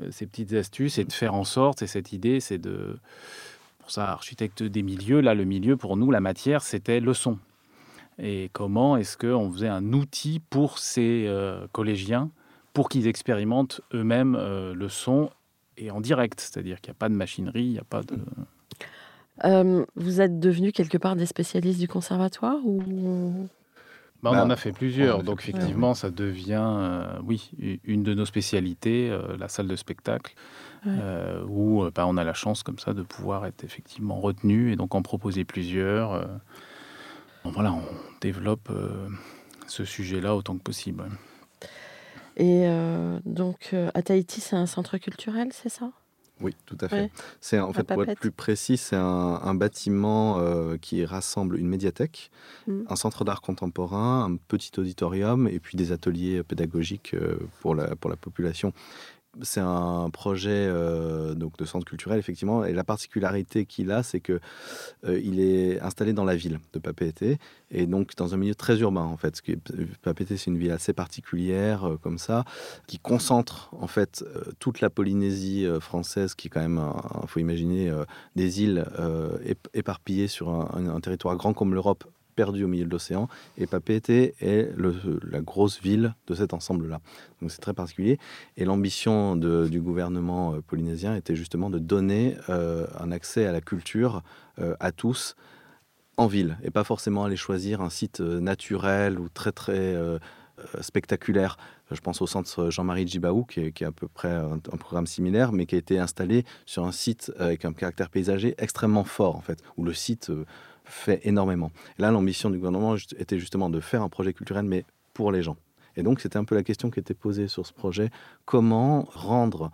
D: ces petites astuces et de faire en sorte, et cette idée, c'est de pour ça, architecte des milieux, là, le milieu, pour nous, la matière, c'était le son. Et comment est-ce qu'on faisait un outil pour ces euh, collégiens pour qu'ils expérimentent eux-mêmes euh, le son et en direct, c'est-à-dire qu'il n'y a pas de machinerie, il n'y a pas de...
A: Euh, vous êtes devenu quelque part des spécialistes du conservatoire ou?
D: Bah, on en bah, a fait plusieurs, donc effectivement, ça devient, oui, une de nos spécialités, la salle de spectacle. Euh, où euh, bah, on a la chance comme ça de pouvoir être effectivement retenu et donc en proposer plusieurs. Euh. voilà, on développe ce sujet-là autant que possible.
A: Et donc, à Tahiti, c'est un centre culturel, c'est ça?
C: Oui, tout à fait. C'est en fait, pour être plus précis, c'est un, bâtiment qui rassemble une médiathèque, mmh. un centre d'art contemporain, un petit auditorium et puis des ateliers pédagogiques pour la, pour la population c'est un projet euh, de centre culturel, effectivement. Et la particularité qu'il a, c'est que euh, il est installé dans la ville de Papeete et donc dans un milieu très urbain, en fait. Papeete, c'est une ville assez particulière, euh, comme ça, qui concentre, en fait, toute la Polynésie française, qui est quand même, il faut imaginer, des îles éparpillées sur un territoire grand comme l'Europe, perdu au milieu de l'océan. Et Papeete est la grosse ville de cet ensemble-là. Donc c'est très particulier. Et l'ambition du gouvernement euh, polynésien était justement de donner euh, un accès à la culture euh, à tous en ville et pas forcément aller choisir un site naturel ou très très spectaculaire. Je pense au centre Jean-Marie Djibaou, qui est, à peu près un, un, programme similaire, mais qui a été installé sur un site avec un caractère paysager extrêmement fort, en fait, où le site fait énormément. là, l'ambition du gouvernement était justement de faire un projet culturel, mais pour les gens. Et donc, c'était un peu la question qui était posée sur ce projet. Comment rendre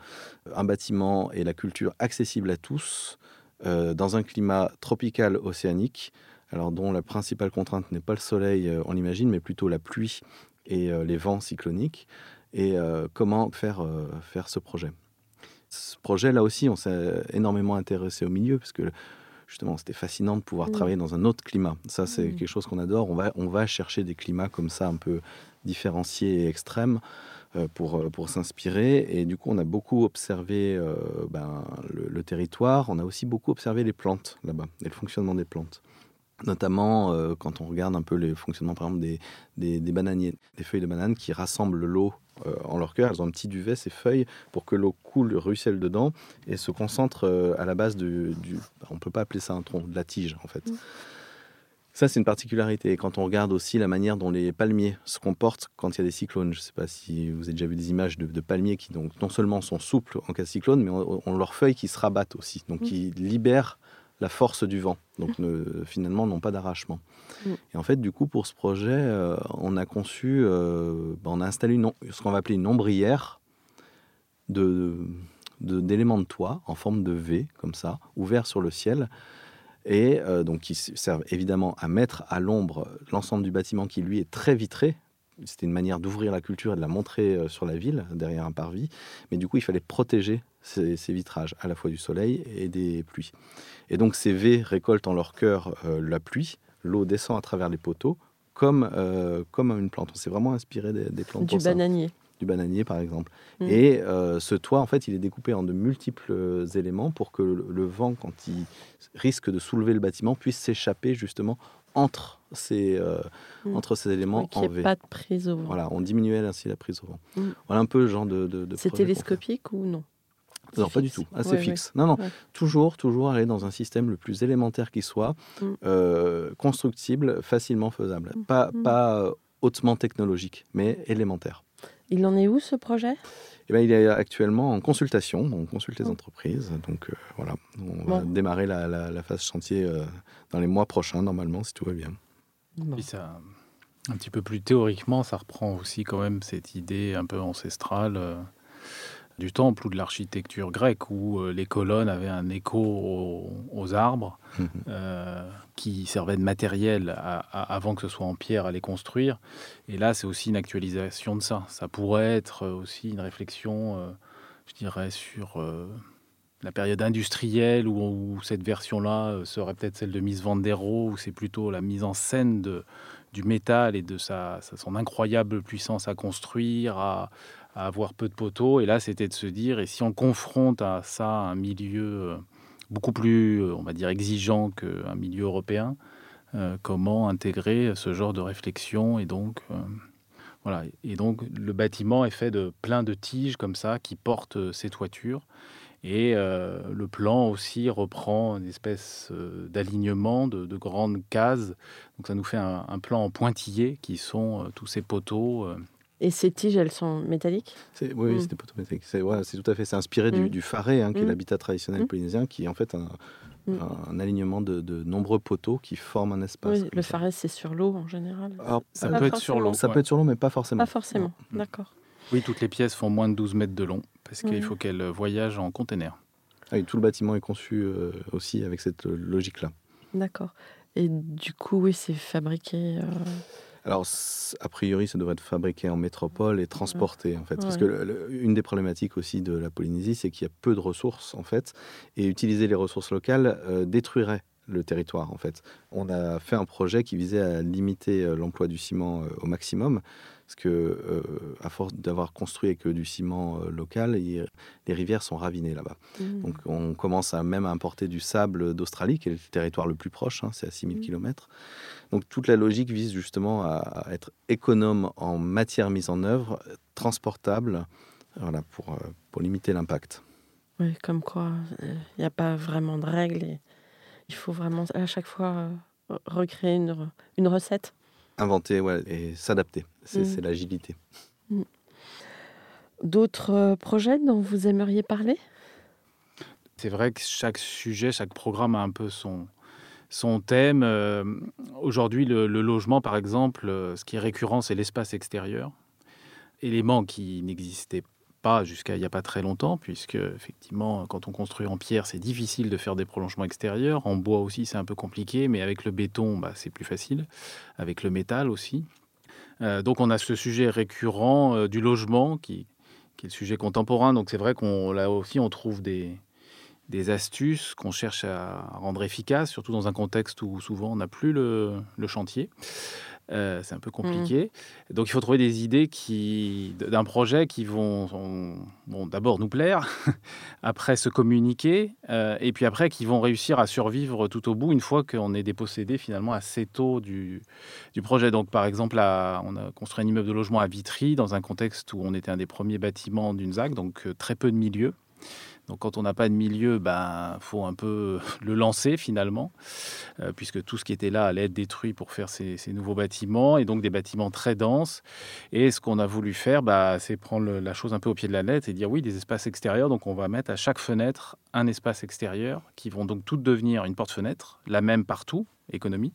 C: un bâtiment et la culture accessibles à tous euh, dans un climat tropical océanique, alors dont la principale contrainte n'est pas le soleil, euh, on l'imagine, mais plutôt la pluie et euh, les vents cycloniques. Et comment faire, faire ce projet? Ce projet, là aussi, on s'est énormément intéressé au milieu, parce que justement, c'était fascinant de pouvoir
A: Mm.
C: travailler dans un autre climat. Ça, c'est
A: Mm.
C: quelque chose qu'on adore. On va, on va chercher des climats comme ça, un peu différenciés et extrêmes. euh, Pour, euh, pour s'inspirer. Et du coup, on a beaucoup observé euh, ben, le, le territoire. On a aussi beaucoup observé les plantes là-bas et le fonctionnement des plantes. Notamment euh, quand on regarde un peu le fonctionnement, par exemple, des, des, des bananiers, des feuilles de banane qui rassemblent l'eau euh, en leur cœur. Elles ont un petit duvet, ces feuilles, pour que l'eau coule, ruisselle dedans et se concentre euh, à la base du, du- On ne peut pas appeler ça un tronc, de la tige, en fait.
A: Mm.
C: Ça, c'est une particularité. Et quand on regarde aussi la manière dont les palmiers se comportent quand il y a des cyclones, je ne sais pas si vous avez déjà vu des images de, de palmiers qui, donc, non seulement sont souples en cas de cyclone, mais ont, ont leurs feuilles qui se rabattent aussi, donc
A: Mm.
C: qui libèrent la force du vent, donc ne- finalement n'ont pas d'arrachement.
A: Mm.
C: Et en fait, du coup, pour ce projet, euh, on a conçu, euh, ben, on a installé une, ce qu'on va appeler une ombrière de de- d'éléments de, toit en forme de V, comme ça, ouverts sur le ciel, et euh, donc qui servent évidemment à mettre à l'ombre l'ensemble du bâtiment qui, lui, est très vitré. C'était une manière d'ouvrir la culture et de la montrer euh, sur la ville, derrière un parvis. Mais du coup, il fallait protéger ces, ces vitrages, à la fois du soleil et des pluies. Et donc, ces V récoltent en leur cœur euh, la pluie, l'eau descend à travers les poteaux, comme, euh, comme une plante. On s'est vraiment inspiré des, des plantes
A: Du
C: pour ça
A: bananier.
C: du bananier par exemple.
A: Mm.
C: Et euh, ce toit, en fait, il est découpé en de multiples éléments pour que le, le vent, quand il risque de soulever le bâtiment, puisse s'échapper justement entre ces, euh,
A: Mm.
C: entre ces éléments
A: Oui,
C: en V.
A: pas de prise au vent.
C: Voilà, on diminuait ainsi la prise au vent.
A: Mm.
C: Voilà un peu le genre de. de, de
A: C'est télescopique ou non?
C: Non, pas du tout. Assez
A: Ouais, ouais.
C: fixe. Non, non.
A: Ouais.
C: Toujours, toujours aller dans un système le plus élémentaire qui soit,
A: Mm.
C: euh, constructible, facilement faisable. Pas, pas euh, hautement technologique, mais élémentaire.
A: Il en est où ce projet?
C: Eh ben, il est actuellement en consultation, on consulte les
A: Mm.
C: entreprises. Donc euh, voilà, on
A: Bon.
C: va démarrer la, la- la phase chantier euh, dans les mois prochains, normalement, si tout va bien.
A: Bon.
D: Puis ça, un petit peu plus théoriquement, ça reprend aussi quand même cette idée un peu ancestrale euh, du temple ou de l'architecture grecque où euh, les colonnes avaient un écho aux, aux arbres
C: Mhm.
D: euh, qui servaient de matériel à- à- avant que ce soit en pierre à les construire. Et là, c'est aussi une actualisation de ça. Ça pourrait être aussi une réflexion, euh, je dirais, sur euh, la période industrielle où, où cette version-là serait peut-être celle de Miss Van der Rohe, où c'est plutôt la mise en scène de, du métal et de sa, sa- son incroyable puissance à construire, à, à avoir peu de poteaux. Et là, c'était de se dire, et si on confronte à ça un milieu euh, beaucoup plus, euh, on va dire, exigeant qu'un milieu européen, euh, comment intégrer ce genre de réflexion et donc... voilà. Et donc, le bâtiment est fait de plein de tiges comme ça qui portent ces toitures. Et le plan aussi reprend une espèce d'alignement de, de grandes cases. Donc, ça nous fait un, plan en pointillés qui sont tous ces poteaux.
A: Et ces tiges, elles sont métalliques?
C: C'est, oui, oui,
A: Mm.
C: c'était pas automatique. C'est, ouais, c'est tout à fait. C'est inspiré du,
A: Mm.
C: du faré, hein, qui est
A: Mm.
C: l'habitat traditionnel polynésien, qui est en fait un, un alignement de, de nombreux poteaux qui forment un espace.
A: Oui, le farès, c'est sur l'eau en général.
C: Alors,
D: ça peut être sur l'eau.
C: ça
D: ouais.
C: peut être sur l'eau, mais pas forcément.
A: Pas forcément,
C: Non.
A: d'accord.
D: Oui, toutes les pièces font moins de 12 mètres de long parce qu'il faut qu'elles voyagent en container.
C: Ah oui, tout le bâtiment est conçu euh, aussi avec cette euh, logique-là.
A: D'accord. Et du coup, oui, c'est fabriqué. euh,
C: Alors, a priori, ça devrait être fabriqué en métropole et transporté, en fait. Parce que le- le- une des problématiques aussi de la Polynésie, c'est qu'il y a peu de ressources, en fait. Et utiliser les ressources locales euh, détruirait le territoire, en fait. On a fait un projet qui visait à limiter euh, l'emploi du ciment euh, au maximum. Parce que, euh, à force d'avoir construit avec euh, du ciment euh, local, il- les rivières sont ravinées là-bas.
A: mm.
C: Donc on commence à même à importer du sable d'Australie, qui est le territoire le plus proche, hein, c'est à 6000
A: Mhm.
C: km. Donc toute la logique vise justement à, à être économe en matière mise en œuvre, transportable, voilà, pour, pour limiter l'impact.
A: Oui, comme quoi, il n'y a pas vraiment de règles. Et il faut vraiment à chaque fois euh, recréer une, une recette.
C: Inventer ouais, et s'adapter, c'est c'est l'agilité.
A: D'autres euh, projets dont vous aimeriez parler?
D: C'est vrai que chaque sujet, chaque programme a un peu son, son thème. Euh, Aujourd'hui, le, le logement, par exemple, euh, ce qui est récurrent, c'est l'espace extérieur. Élément qui n'existait pas jusqu'à il n'y a pas très longtemps, puisque effectivement, quand on construit en pierre, c'est difficile de faire des prolongements extérieurs. En bois aussi, c'est un peu compliqué, mais avec le béton, bah, c'est plus facile. Avec le métal aussi. Euh, donc, on a ce sujet récurrent euh, du logement qui, qui est le sujet contemporain. Donc, c'est vrai qu'on là aussi, on trouve des, des astuces qu'on cherche à rendre efficaces, surtout dans un contexte où souvent on n'a plus le, le chantier. Euh, c'est un peu compliqué. Donc il faut trouver des idées qui, d'un projet qui vont, vont d'abord nous plaire, après se communiquer, euh, et puis après qui vont réussir à survivre tout au bout une fois qu'on est dépossédé finalement assez tôt du, du projet. Donc par exemple, on a construit un immeuble de logement à Vitry dans un contexte où on était un des premiers bâtiments d'une ZAC, donc euh, très peu de milieux. Donc quand on n'a pas de milieu, ben faut un peu le lancer finalement, euh, puisque tout ce qui était là allait être détruit pour faire ces, nouveaux bâtiments, et donc des bâtiments très denses. Et ce qu'on a voulu faire, bah, c'est prendre la chose un peu au pied de la lettre et dire oui, des espaces extérieurs. Donc on va mettre à chaque fenêtre un espace extérieur, qui vont donc toutes devenir une porte-fenêtre, la même partout, économie.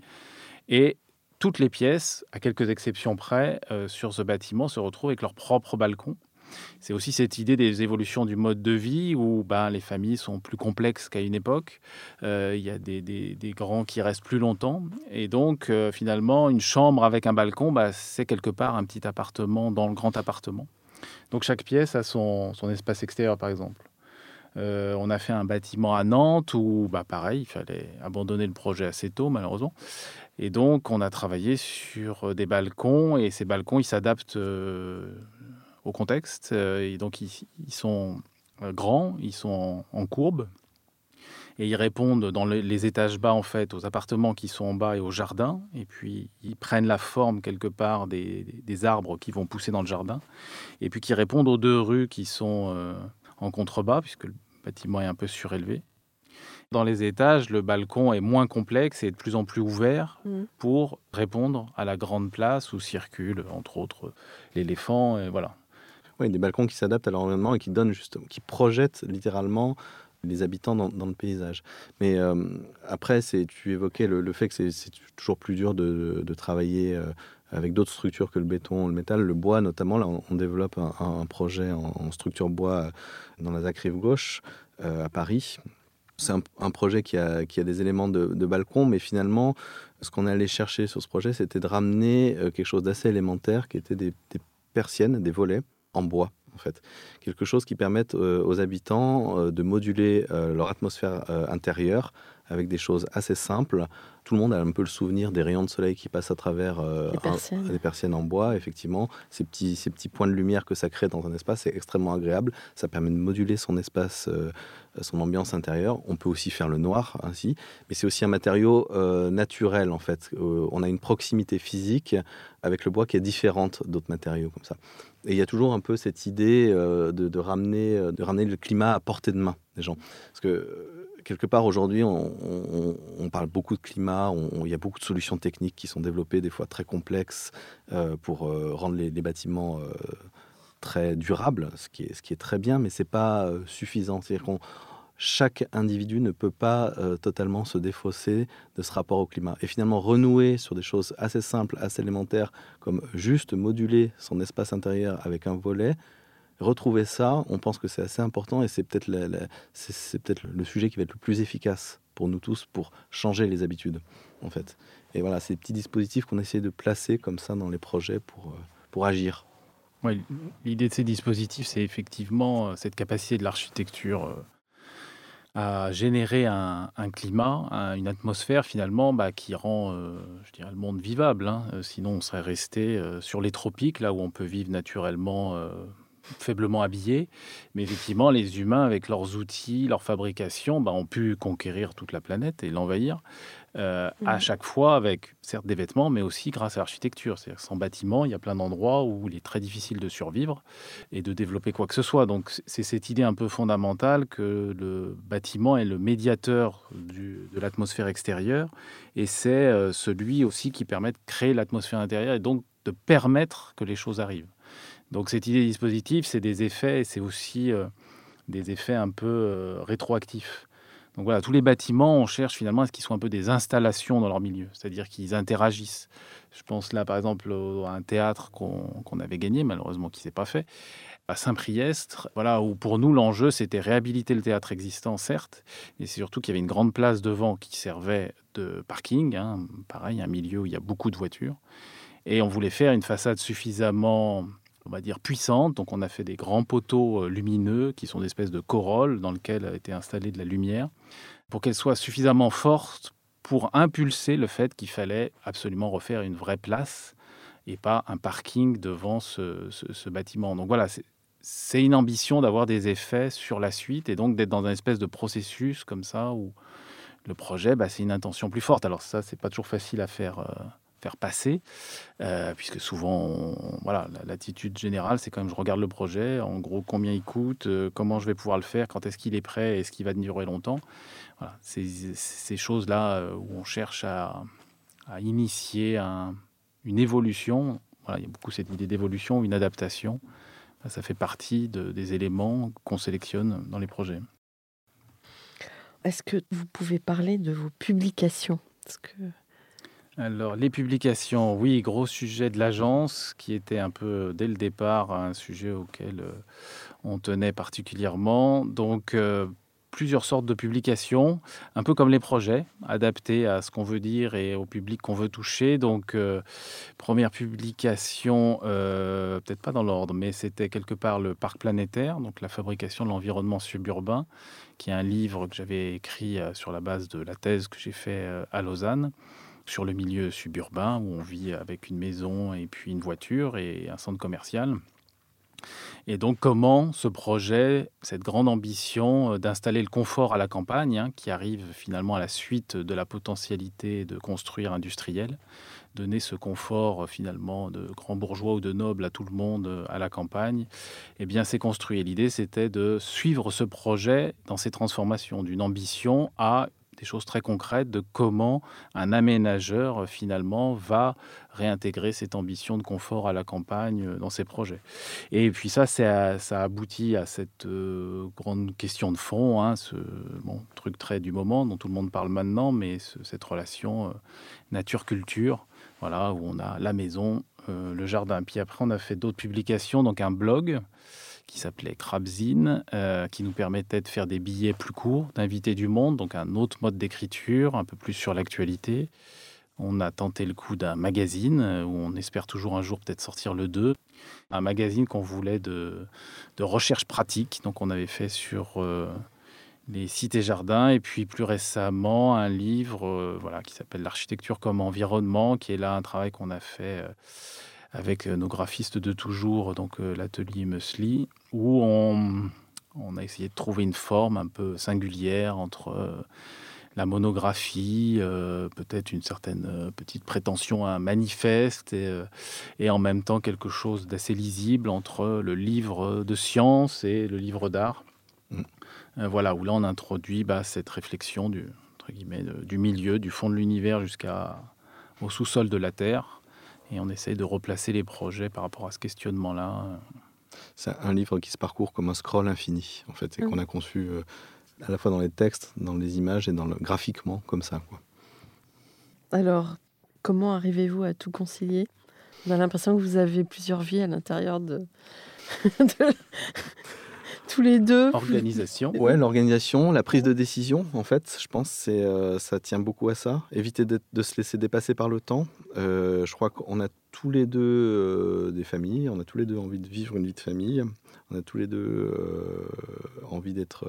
D: Et toutes les pièces, à quelques exceptions près, euh, sur ce bâtiment se retrouvent avec leur propre balcon c'est aussi cette idée des évolutions du mode de vie où ben, les familles sont plus complexes qu'à une époque. Euh, il y a des, grands qui restent plus longtemps. Et donc, euh, finalement, une chambre avec un balcon, bah, c'est quelque part un petit appartement dans le grand appartement. Donc, chaque pièce a son, espace extérieur, par exemple. Euh, on a fait un bâtiment à Nantes où, bah, pareil, il fallait abandonner le projet assez tôt, malheureusement. Et donc, on a travaillé sur des balcons, et ces balcons, ils s'adaptent au contexte. Euh, et donc, ils, sont euh, grands, ils sont en, courbe. Et ils répondent dans les, étages bas, en fait, aux appartements qui sont en bas et au jardin. Et puis, ils prennent la forme, quelque part, des, arbres qui vont pousser dans le jardin. Et puis, qui répondent aux deux rues qui sont euh, en contrebas, puisque le bâtiment est un peu surélevé. Dans les étages, le balcon est moins complexe et de plus en plus ouvert mmh. pour répondre à la grande place où circule, entre autres, l'éléphant. Et voilà.
C: Oui, des balcons qui s'adaptent à l'environnement et qui donnent justement, qui projettent littéralement les habitants dans, le paysage. Mais euh, après, tu évoquais le, fait que c'est toujours plus dur de, travailler euh, avec d'autres structures que le béton, le métal, le bois notamment. Là, on, développe un, projet en, structure bois dans la ZAC Rive Gauche à Paris. C'est un, projet qui a, qui a, des éléments de, balcon, mais finalement, ce qu'on allait chercher sur ce projet, c'était de ramener euh, quelque chose d'assez élémentaire, qui était des persiennes, des volets, en bois, en fait. Quelque chose qui permette euh, aux habitants euh, de moduler euh, leur atmosphère intérieure avec des choses assez simples. Tout le monde a un peu le souvenir des rayons de soleil qui passent à travers
A: des,
C: persiennes. en bois, effectivement. Ces petits, ces petits points de lumière que ça crée dans un espace, c'est extrêmement agréable. Ça permet de moduler son espace, son ambiance intérieure. On peut aussi faire le noir ainsi, mais c'est aussi un matériau naturel, en fait. on a une proximité physique avec le bois qui est différente d'autres matériaux comme ça. Et il y a toujours un peu cette idée euh, de, ramener, euh, de ramener le climat à portée de main des gens. Parce que euh, quelque part aujourd'hui, on, parle beaucoup de climat, il y a beaucoup de solutions techniques qui sont développées, des fois très complexes, pour rendre les, bâtiments très durables, ce qui est, ce qui est très bien, mais c'est pas suffisant. C'est-à-dire qu'on chaque individu ne peut pas euh, totalement se défausser de ce rapport au climat. Et finalement, renouer sur des choses assez simples, assez élémentaires, comme juste moduler son espace intérieur avec un volet, retrouver ça, on pense que c'est assez important et c'est peut-être c'est le sujet qui va être le plus efficace pour nous tous pour changer les habitudes, en fait. Et voilà, ces petits dispositifs qu'on essaie de placer comme ça dans les projets pour, euh, pour agir.
D: L'idée de ces dispositifs, c'est effectivement euh, cette capacité de l'architecture à générer un, climat, une atmosphère finalement bah, qui rend euh, je dirais, le monde vivable. Hein. Euh, sinon, on serait resté euh, sur les tropiques, là où on peut vivre naturellement faiblement habillé. Mais effectivement, les humains, avec leurs outils, leur fabrication, bah, ont pu conquérir toute la planète et l'envahir. Euh, à chaque fois avec certes des vêtements, mais aussi grâce à l'architecture. C'est-à-dire sans bâtiment, il y a plein d'endroits où il est très difficile de survivre et de développer quoi que ce soit. Donc c'est cette idée un peu fondamentale que le bâtiment est le médiateur de l'atmosphère extérieure et c'est euh, celui aussi qui permet de créer l'atmosphère intérieure et donc de permettre que les choses arrivent. Donc cette idée dispositif, c'est des effets et c'est aussi euh, des effets un peu rétroactifs. Donc voilà, tous les bâtiments, on cherche finalement à ce qu'ils soient un peu des installations dans leur milieu, c'est-à-dire qu'ils interagissent. Je pense là, par exemple, à un théâtre qu'on avait gagné, malheureusement qui ne s'est pas fait, à Saint-Priestre, voilà, où pour nous, l'enjeu, c'était réhabiliter le théâtre existant, certes, mais c'est surtout qu'il y avait une grande place devant qui servait de parking, hein, pareil, un milieu où il y a beaucoup de voitures, et on voulait faire une façade suffisamment on va dire, puissantes. Donc on a fait des grands poteaux euh, lumineux qui sont des espèces de corolles dans lesquelles a été installée de la lumière pour qu'elles soient suffisamment fortes pour impulser le fait qu'il fallait absolument refaire une vraie place et pas un parking devant ce, bâtiment. Donc voilà, c'est une ambition d'avoir des effets sur la suite et donc d'être dans un espèce de processus comme ça où le projet, bah, c'est une intention plus forte. Alors ça, c'est pas toujours facile à faire. Faire passer, euh, puisque souvent, voilà, l'attitude générale, c'est quand même je regarde le projet, en gros, combien il coûte, euh, comment je vais pouvoir le faire, quand est-ce qu'il est prêt, est-ce qu'il va durer longtemps. Voilà, ces choses-là euh, où on cherche à, initier une évolution. Voilà, il y a beaucoup cette idée d'évolution, une adaptation. Ça fait partie des éléments qu'on sélectionne dans les projets.
A: Est-ce que vous pouvez parler de vos publications?
D: Alors, les publications, oui, gros sujet de l'agence, qui était un peu, dès le départ, un sujet auquel euh, on tenait particulièrement. Donc, euh, plusieurs sortes de publications, un peu comme les projets, adaptés à ce qu'on veut dire et au public qu'on veut toucher. Donc, euh, première publication, peut-être pas dans l'ordre, mais c'était quelque part le parc planétaire, donc la fabrication de l'environnement suburbain, qui est un livre que j'avais écrit sur la base de la thèse que j'ai fait à Lausanne sur le milieu suburbain où on vit avec une maison et puis une voiture et un centre commercial. Et donc comment ce projet, cette grande ambition euh, d'installer le confort à la campagne, hein, qui arrive finalement à la suite de la potentialité de construire industriel, donner ce confort euh, finalement de grand bourgeois ou de noble à tout le monde euh, à la campagne, eh bien c'est construit. L'idée c'était de suivre ce projet dans ses transformations, d'une ambition à des choses très concrètes de comment un aménageur euh, finalement va réintégrer cette ambition de confort à la campagne euh, dans ses projets. Et puis ça, ça, ça aboutit à cette euh, grande question de fond, hein, ce truc très du moment dont tout le monde parle maintenant, mais cette relation nature-culture, voilà, où on a la maison, le jardin. Puis après, on a fait d'autres publications, donc un blog qui s'appelait Crabzine, euh, qui nous permettait de faire des billets plus courts, d'inviter du monde, donc un autre mode d'écriture, un peu plus sur l'actualité. On a tenté le coup d'un magazine, euh, où on espère toujours un jour peut-être sortir le 2. Un magazine qu'on voulait de, de, recherche pratique, donc on avait fait sur euh, les sites et jardins, et puis plus récemment un livre voilà, qui s'appelle L'architecture comme environnement, qui est là un travail qu'on a fait avec euh, nos graphistes de toujours, donc euh, l'atelier Musli, où on, a essayé de trouver une forme un peu singulière entre euh, la monographie, peut-être une certaine petite prétention à un manifeste, et, en même temps quelque chose d'assez lisible entre le livre de science et le livre d'art. Mm. voilà, où là on introduit bah, cette réflexion du, guillemets, du milieu, du fond de l'univers jusqu'au sous-sol de la Terre et on essaye de replacer les projets par rapport à ce questionnement-là.
C: C'est un livre qui se parcourt comme un scroll infini, en fait, et qu'on a conçu euh, à la fois dans les textes, dans les images et dans le, graphiquement, comme ça. Quoi.
A: Alors, comment arrivez-vous à tout concilier? On a l'impression que vous avez plusieurs vies à l'intérieur de... de tous les deux.
D: Organisation.
C: Ouais, l'organisation, la prise de décision, en fait, je pense, c'est euh, ça tient beaucoup à ça. Éviter de, se laisser dépasser par le temps. Euh, je crois qu'on a tous les deux euh, des familles, on a tous les deux envie de vivre une vie de famille, on a tous les deux envie d'être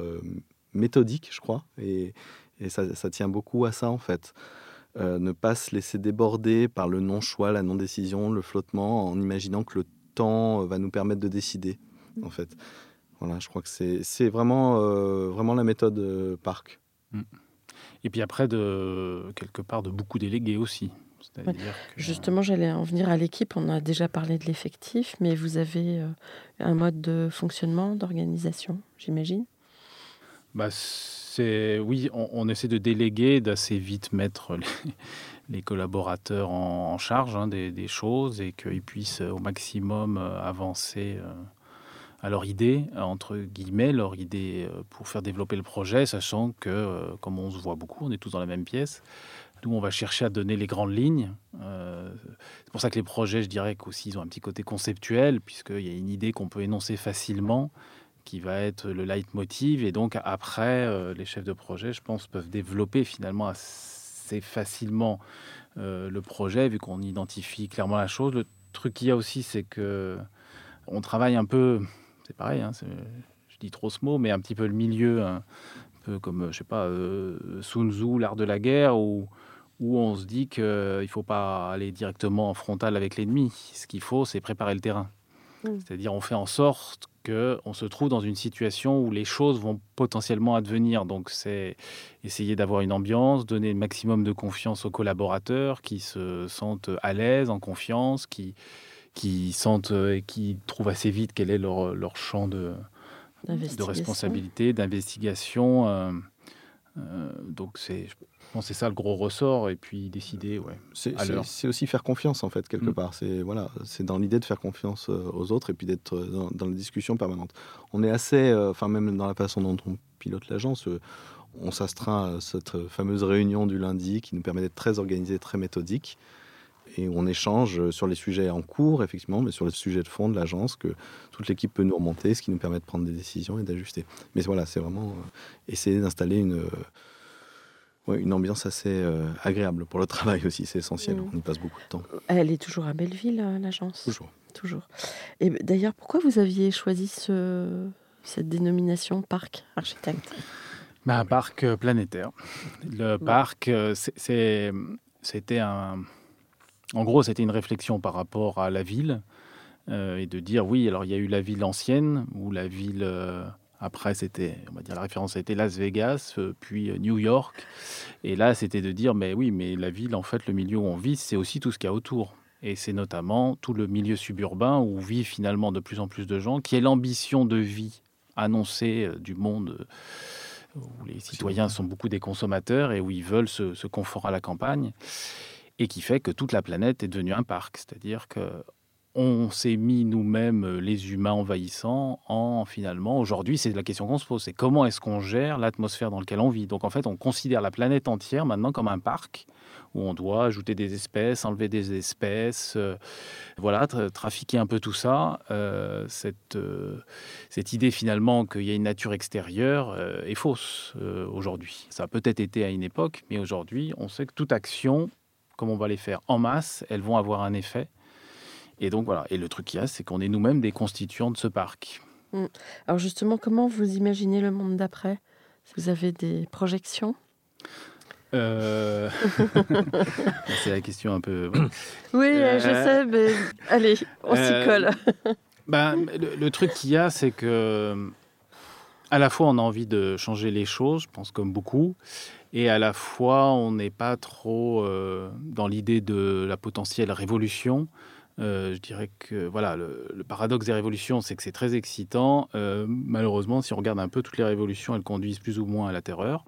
C: méthodique, je crois, et, et ça, ça, tient beaucoup à ça, en fait. ne pas se laisser déborder par le non-choix, la non-décision, le flottement, en imaginant que le temps va nous permettre de décider, en fait. Voilà, je crois que c'est vraiment, euh, vraiment la méthode euh, Parc. Mm.
D: Et puis après, de, quelque part, de beaucoup délégués aussi.
A: Justement, j'allais en venir à l'équipe. On a déjà parlé de l'effectif, mais vous avez euh, un mode de fonctionnement, d'organisation, j'imagine?
D: Bah, Oui, on, essaie de déléguer, d'assez vite mettre les, collaborateurs en, charge hein, des, des, choses et qu'ils puissent au maximum avancer à leur idée, entre guillemets, leur idée euh, pour faire développer le projet, sachant que, euh, comme on se voit beaucoup, on est tous dans la même pièce. Nous, on va chercher à donner les grandes lignes. Euh, c'est pour ça que les projets, je dirais qu'aussi, ils ont un petit côté conceptuel, puisqu'il y a une idée qu'on peut énoncer facilement, qui va être le leitmotiv. Et donc, après, les chefs de projet, je pense, peuvent développer finalement assez facilement le projet, vu qu'on identifie clairement la chose. Le truc qu'il y a aussi, c'est que On travaille un peu, c'est pareil, hein, je dis trop ce mot, mais un petit peu le milieu, un peu comme, je sais pas, euh, Sun Tzu, l'art de la guerre, où, où on se dit qu'il ne faut pas aller directement en frontal avec l'ennemi. Ce qu'il faut, c'est préparer le terrain. Mm. C'est-à-dire, on fait en sorte qu'on se trouve dans une situation où les choses vont potentiellement advenir. Donc, c'est essayer d'avoir une ambiance, donner le maximum de confiance aux collaborateurs qui se sentent à l'aise, en confiance, qui, qui sentent et qui trouvent assez vite quel est leur, leur champ de, de responsabilité, d'investigation. Euh, euh, donc, c'est c'est ça le gros ressort, et puis décider, ouais.
C: C'est aussi faire confiance, en fait, quelque mm. part. C'est voilà, dans l'idée de faire confiance euh, aux autres et puis d'être euh, dans, la discussion permanente. On est assez, euh, enfin, même dans la façon dont on pilote l'agence, on s'astreint à cette fameuse réunion du lundi qui nous permet d'être très organisé, très méthodique. Et on échange sur les sujets en cours, effectivement, mais sur les sujets de fond de l'agence, que toute l'équipe peut nous remonter, ce qui nous permet de prendre des décisions et d'ajuster. Mais voilà, c'est vraiment essayer d'installer une une ambiance assez euh, agréable pour le travail aussi, c'est essentiel. Mm. On y passe beaucoup de temps.
A: Elle est toujours à Belleville, euh, l'agence?
C: Toujours.
A: Toujours. Et d'ailleurs, pourquoi vous aviez choisi ce, cette dénomination parc architecte?
D: Bah, Un parc euh, planétaire. Le parc, c'était un. En gros, c'était une réflexion par rapport à la ville et de dire oui, alors il y a eu la ville ancienne ou la ville après, c'était, on va dire, la référence a été Las Vegas, euh, puis euh, New York. Et là, c'était de dire, mais oui, mais la ville, en fait, le milieu où on vit, c'est aussi tout ce qu'il y a autour. Et c'est notamment tout le milieu suburbain où vivent finalement de plus en plus de gens, qui est l'ambition de vie annoncée euh, du monde où les citoyens sont beaucoup des consommateurs et où ils veulent ce, ce confort à la campagne, et qui fait que toute la planète est devenue un parc. C'est-à-dire que on s'est mis nous-mêmes, euh, les humains envahissants, en finalement, aujourd'hui, c'est la question qu'on se pose, c'est comment est-ce qu'on gère l'atmosphère dans laquelle on vit? Donc en fait, on considère la planète entière maintenant comme un parc où on doit ajouter des espèces, enlever des espèces, euh, voilà, trafiquer un peu tout ça. Euh, cette, cette idée finalement qu'il y a une nature extérieure est fausse aujourd'hui. Ça a peut-être été à une époque, mais aujourd'hui, on sait que toute action, comme on va les faire en masse, elles vont avoir un effet. Et donc voilà. Et le truc qu'il y a, c'est qu'on est nous-mêmes des constituants de ce parc.
A: Mm. Alors justement, comment vous imaginez le monde d'après? Vous avez des projections?
D: Euh, c'est la question un peu.
A: Oui, je euh, sais, mais allez, on s'y euh, colle.
D: ben, le, truc qu'il y a, c'est que à la fois on a envie de changer les choses, je pense comme beaucoup, et à la fois on n'est pas trop dans l'idée de la potentielle révolution. Euh, je dirais que voilà, le, paradoxe des révolutions, c'est que c'est très excitant. Euh, malheureusement, si on regarde un peu toutes les révolutions, elles conduisent plus ou moins à la terreur.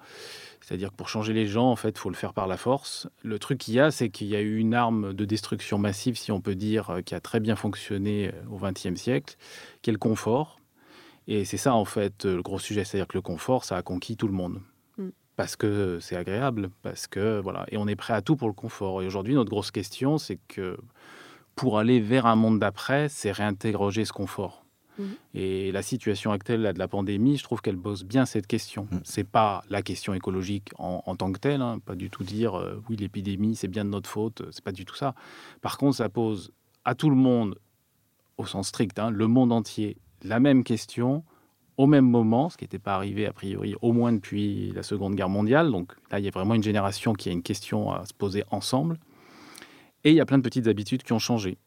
D: C'est-à-dire que pour changer les gens, en fait, faut le faire par la force. Le truc qu'il y a, c'est qu'il y a eu une arme de destruction massive, si on peut dire, euh, qui a très bien fonctionné au XXe siècle, qui est le confort. Et c'est ça, en fait, le gros sujet. C'est-à-dire que le confort, ça a conquis tout le monde. Parce que c'est agréable, parce que voilà, et on est prêt à tout pour le confort. Et aujourd'hui, notre grosse question, c'est que pour aller vers un monde d'après, c'est réinterroger ce confort. Mmh. Et la situation actuelle de la pandémie, je trouve qu'elle pose bien cette question. Ce mmh. C'est pas la question écologique en, tant que telle, hein, pas du tout dire euh, oui l'épidémie c'est bien de notre faute, c'est pas du tout ça. Par contre, ça pose à tout le monde, au sens strict, hein, le monde entier, la même question au même moment, ce qui n'était pas arrivé a priori au moins depuis la Seconde Guerre mondiale. Donc là, il y a vraiment une génération qui a une question à se poser ensemble. Et il y a plein de petites habitudes qui ont changé.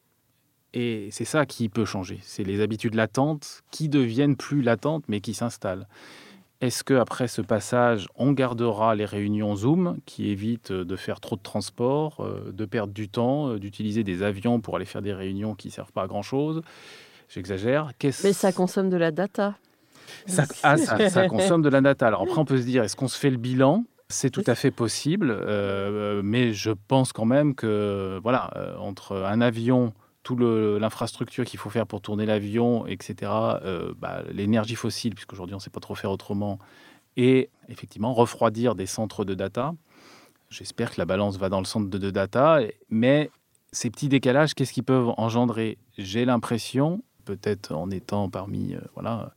D: Et c'est ça qui peut changer. C'est les habitudes latentes qui deviennent plus latentes, mais qui s'installent. Est-ce qu'après ce passage, on gardera les réunions Zoom qui évitent de faire trop de transport, euh, de perdre du temps, euh, d'utiliser des avions pour aller faire des réunions qui servent pas à grand-chose? J'exagère.
A: Mais ça consomme de la data.
D: Ça, ah, ça, ça, consomme de la data. Alors après, on peut se dire, est-ce qu'on se fait le bilan? C'est tout à fait possible, euh, mais je pense quand même que, voilà, euh, entre un avion, toute l'infrastructure qu'il faut faire pour tourner l'avion, etc., euh, bah, l'énergie fossile, puisqu'aujourd'hui on ne sait pas trop faire autrement, et effectivement refroidir des centres de data. J'espère que la balance va dans le centre de, data, mais ces petits décalages, qu'est-ce qu'ils peuvent engendrer? J'ai l'impression, peut-être en étant parmi voilà,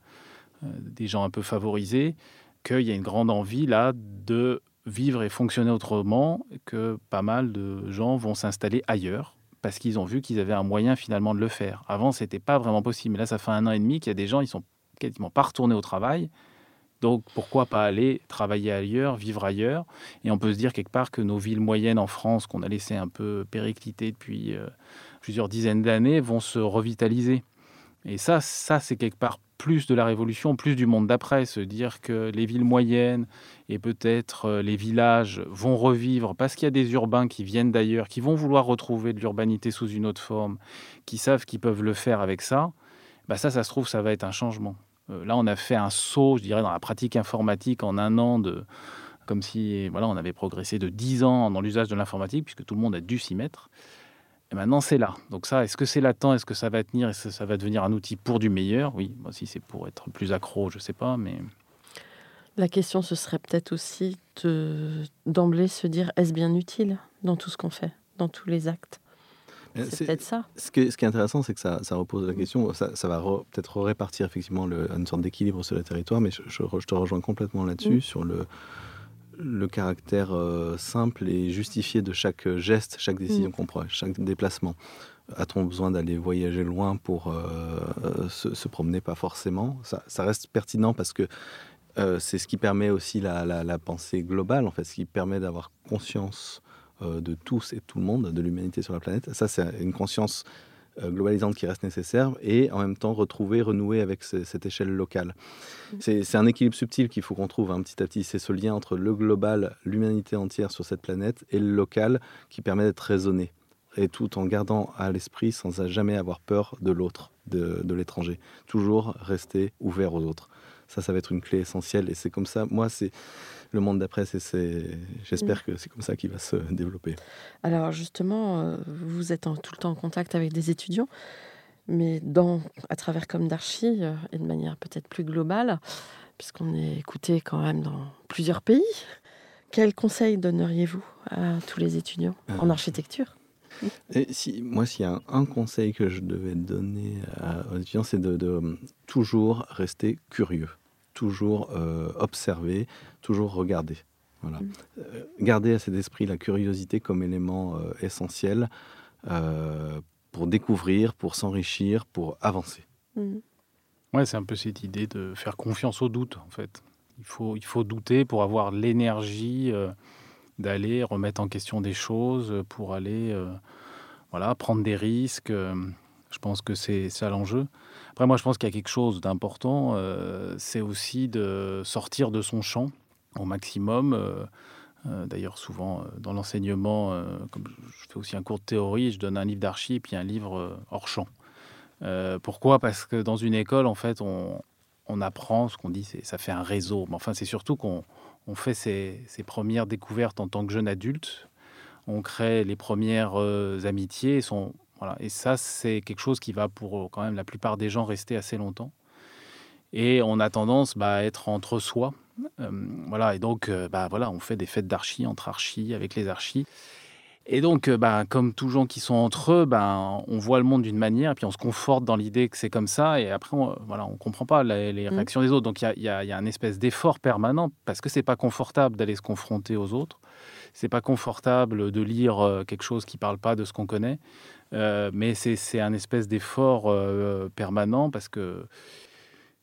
D: des gens un peu favorisés, qu'il y a une grande envie là de vivre et fonctionner autrement, que pas mal de gens vont s'installer ailleurs parce qu'ils ont vu qu'ils avaient un moyen finalement de le faire. Avant, c'était pas vraiment possible. Mais là, ça fait un an et demi qu'il y a des gens, ils sont quasiment pas retournés au travail. Donc pourquoi pas aller travailler ailleurs, vivre ailleurs? Et on peut se dire quelque part que nos villes moyennes en France, qu'on a laissé un peu péricliter depuis euh, plusieurs dizaines d'années, vont se revitaliser. Et ça, ça c'est quelque part plus de la révolution, plus du monde d'après, se dire que les villes moyennes et peut-être euh, les villages vont revivre parce qu'il y a des urbains qui viennent d'ailleurs, qui vont vouloir retrouver de l'urbanité sous une autre forme, qui savent qu'ils peuvent le faire avec ça, bah ça, ça se trouve, ça va être un changement. Euh, là, on a fait un saut, je dirais, dans la pratique informatique en un an de comme si voilà, on avait progressé de 10 ans dans l'usage de l'informatique, puisque tout le monde a dû s'y mettre. Et maintenant, c'est là. Donc ça, est-ce que c'est latent? Est-ce que ça va tenir? Est-ce que ça va devenir un outil pour du meilleur? Oui, moi aussi, c'est pour être plus accro, je ne sais pas, mais...
A: La question, ce serait peut-être aussi d'emblée se dire, est-ce bien utile dans tout ce qu'on fait, dans tous les actes? C'est peut-être ça.
C: Ce, qui est- ce qui est intéressant, c'est que ça, ça repose la question, ça, ça va re- peut-être répartir effectivement le- une sorte d'équilibre sur le territoire, mais je, je re- je te rejoins complètement là-dessus,
A: Mm.
C: sur le, le caractère euh, simple et justifié de chaque geste, chaque décision qu'on prend, chaque déplacement. A-t-on besoin d'aller voyager loin pour euh, se, se promener? Pas forcément. Ça, ça reste pertinent parce que euh, c'est ce qui permet aussi la, la- la pensée globale, en fait, ce qui permet d'avoir conscience euh, de tous et tout le monde, de l'humanité sur la planète. Ça, c'est une conscience euh, globalisante qui reste nécessaire et en même temps retrouver, renouer avec ce- cette échelle locale. C'est c'est un équilibre subtil qu'il faut qu'on trouve hein, petit à petit. C'est ce lien entre le global, l'humanité entière sur cette planète et le local qui permet d'être raisonné. Et tout en gardant à l'esprit sans jamais avoir peur de l'autre, de, de l'étranger. Toujours rester ouvert aux autres. Ça, ça va être une clé essentielle. Et c'est comme ça, moi, c'est le monde d'après. c'est- J'espère que c'est comme ça qu'il va se développer.
A: Alors justement, euh, vous êtes en- tout le temps en contact avec des étudiants, mais dans, à travers comme d'archi euh, et de manière peut-être plus globale, puisqu'on est écouté quand même dans plusieurs pays. Quels conseils donneriez-vous à tous les étudiants en
C: Euh,
A: architecture?
C: Et si, moi, s'il y a un, un conseil que je devais donner à- aux étudiants, c'est de, de, euh, toujours rester curieux, toujours euh, observer, toujours regarder. Voilà.
A: Mm.
C: Euh, garder à cet esprit la curiosité comme élément euh, essentiel euh, pour découvrir, pour s'enrichir, pour avancer.
A: Mhm.
D: Ouais, c'est un peu cette idée de faire confiance au doute, en fait. Il faut, il faut douter pour avoir l'énergie euh, d'aller remettre en question des choses, euh, pour aller euh, voilà, prendre des risques. euh, je pense que c'est ça l'enjeu. Après, moi, je pense qu'il y a quelque chose d'important, c'est aussi de sortir de son champ au maximum. D'ailleurs, souvent dans l'enseignement, comme je fais aussi un cours de théorie, je donne un livre d'archi puis un livre hors champ. Pourquoi? Parce que dans une école, en fait, on, on apprend ce qu'on dit, ça fait un réseau. Mais enfin, c'est surtout qu'on on fait ses, premières découvertes en tant que jeune adulte. On crée les premières euh, amitiés. Et, ça, c'est quelque chose qui va pour euh, quand même la plupart des gens rester assez longtemps. Et on a tendance bah, à être entre soi. Euh, voilà. Et donc, bah, voilà, on fait des fêtes d'archi entre archis, avec les archis. Et donc, euh, bah, comme tous gens qui sont entre eux, ben, on voit le monde d'une manière, et puis on se conforte dans l'idée que c'est comme ça, et après, on, voilà, on comprend pas les, les
A: Mm.
D: réactions des autres. Donc, il y y y a un espèce d'effort permanent, parce que c'est pas confortable d'aller se confronter aux autres. C'est pas confortable de lire euh, quelque chose qui parle pas de ce qu'on connaît, Euh, mais c'est c'est un espèce d'effort euh, permanent, parce que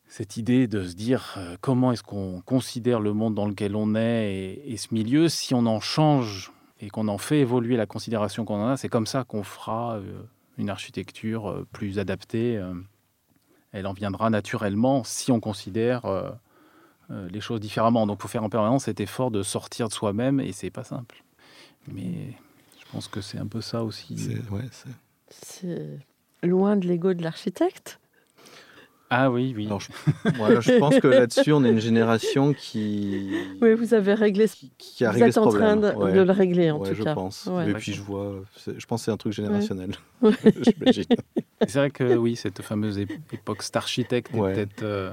D: cette idée de se dire euh, comment est-ce qu'on considère le monde dans lequel on est et, et ce milieu, si on en change et qu'on en fait évoluer la considération qu'on en a, c'est comme ça qu'on fera euh, une architecture euh, plus adaptée. euh. elle en viendra naturellement si on considère les choses différemment. Donc, il faut faire en permanence cet effort de sortir de soi-même et c'est pas simple. Mais je pense que c'est un peu ça aussi.
C: C'est- ouais, c'est-
A: C'est loin de l'ego de l'architecte.
D: Ah oui, oui.
C: Alors, je, voilà, je pense que là-dessus, on est une génération qui,
A: Oui, vous avez réglé ce
C: qui, qui a
A: Vous
C: réglé
A: êtes
C: ce
A: en train de,
C: Ouais.
A: de le régler, en
C: Ouais,
A: tout
C: je
A: cas.
C: pense.
A: Ouais.
C: Et puis je vois, je pense que c'est un truc générationnel.
A: Ouais.
C: J'imagine.
D: C'est vrai que oui, cette fameuse ép- époque Starchitect est
C: Ouais.
D: peut-être euh,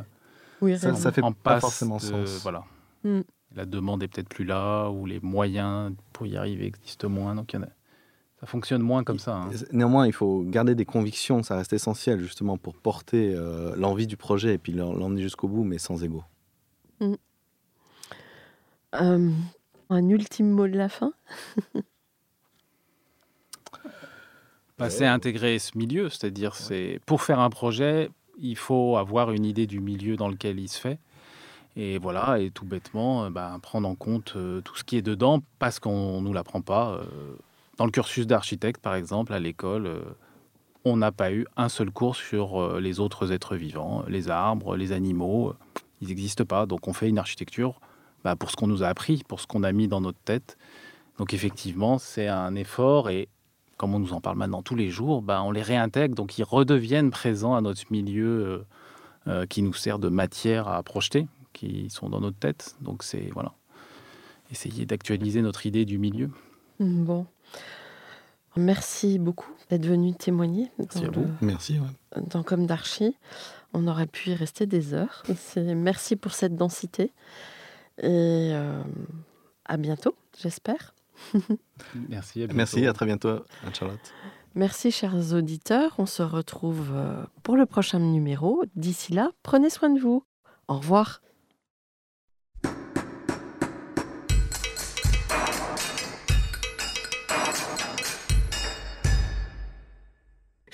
A: Oui,
C: Ça- ça fait
D: en
C: pas
D: passe
C: forcément
D: de-
C: sens.
D: Voilà.
A: Mm.
D: La demande est peut-être plus là, ou les moyens pour y arriver existent moins. Donc il y en a- ça fonctionne moins comme ça. hein.
C: Néanmoins, il faut garder des convictions, ça reste essentiel justement pour porter euh, l'envie du projet et puis l'emmener jusqu'au bout, mais sans ego.
A: Euh, un ultime mot de la fin?
D: Bah, C'est intégrer ce milieu, c'est-à-dire c'est pour faire un projet, il faut avoir une idée du milieu dans lequel il se fait. Et voilà, et tout bêtement, euh, bah, prendre en compte euh, tout ce qui est dedans parce qu'on ne nous l'apprend pas. Euh, dans le cursus d'architecte, par exemple, à l'école, on n'a pas eu un seul cours sur les autres êtres vivants, les arbres, les animaux. Ils n'existent pas. Donc on fait une architecture bah, pour ce qu'on nous a appris, pour ce qu'on a mis dans notre tête. Donc effectivement, c'est un effort et comme on nous en parle maintenant tous les jours, bah, on les réintègre, donc ils redeviennent présents à notre milieu qui nous sert de matière à projeter qui sont dans notre tête. Donc c'est voilà, essayer d'actualiser notre idée du milieu.
A: Mm, bon. Merci beaucoup d'être venu témoigner.
D: Merci à vous.
C: Merci.
A: Dans Comme d'Archie. On aurait pu y rester des heures. Merci pour cette densité. Et euh, à bientôt, j'espère.
D: Merci. À
C: Merci, à très bientôt, Charlotte.
A: Merci, chers auditeurs. On se retrouve euh, pour le prochain numéro. D'ici là, prenez soin de vous. Au revoir.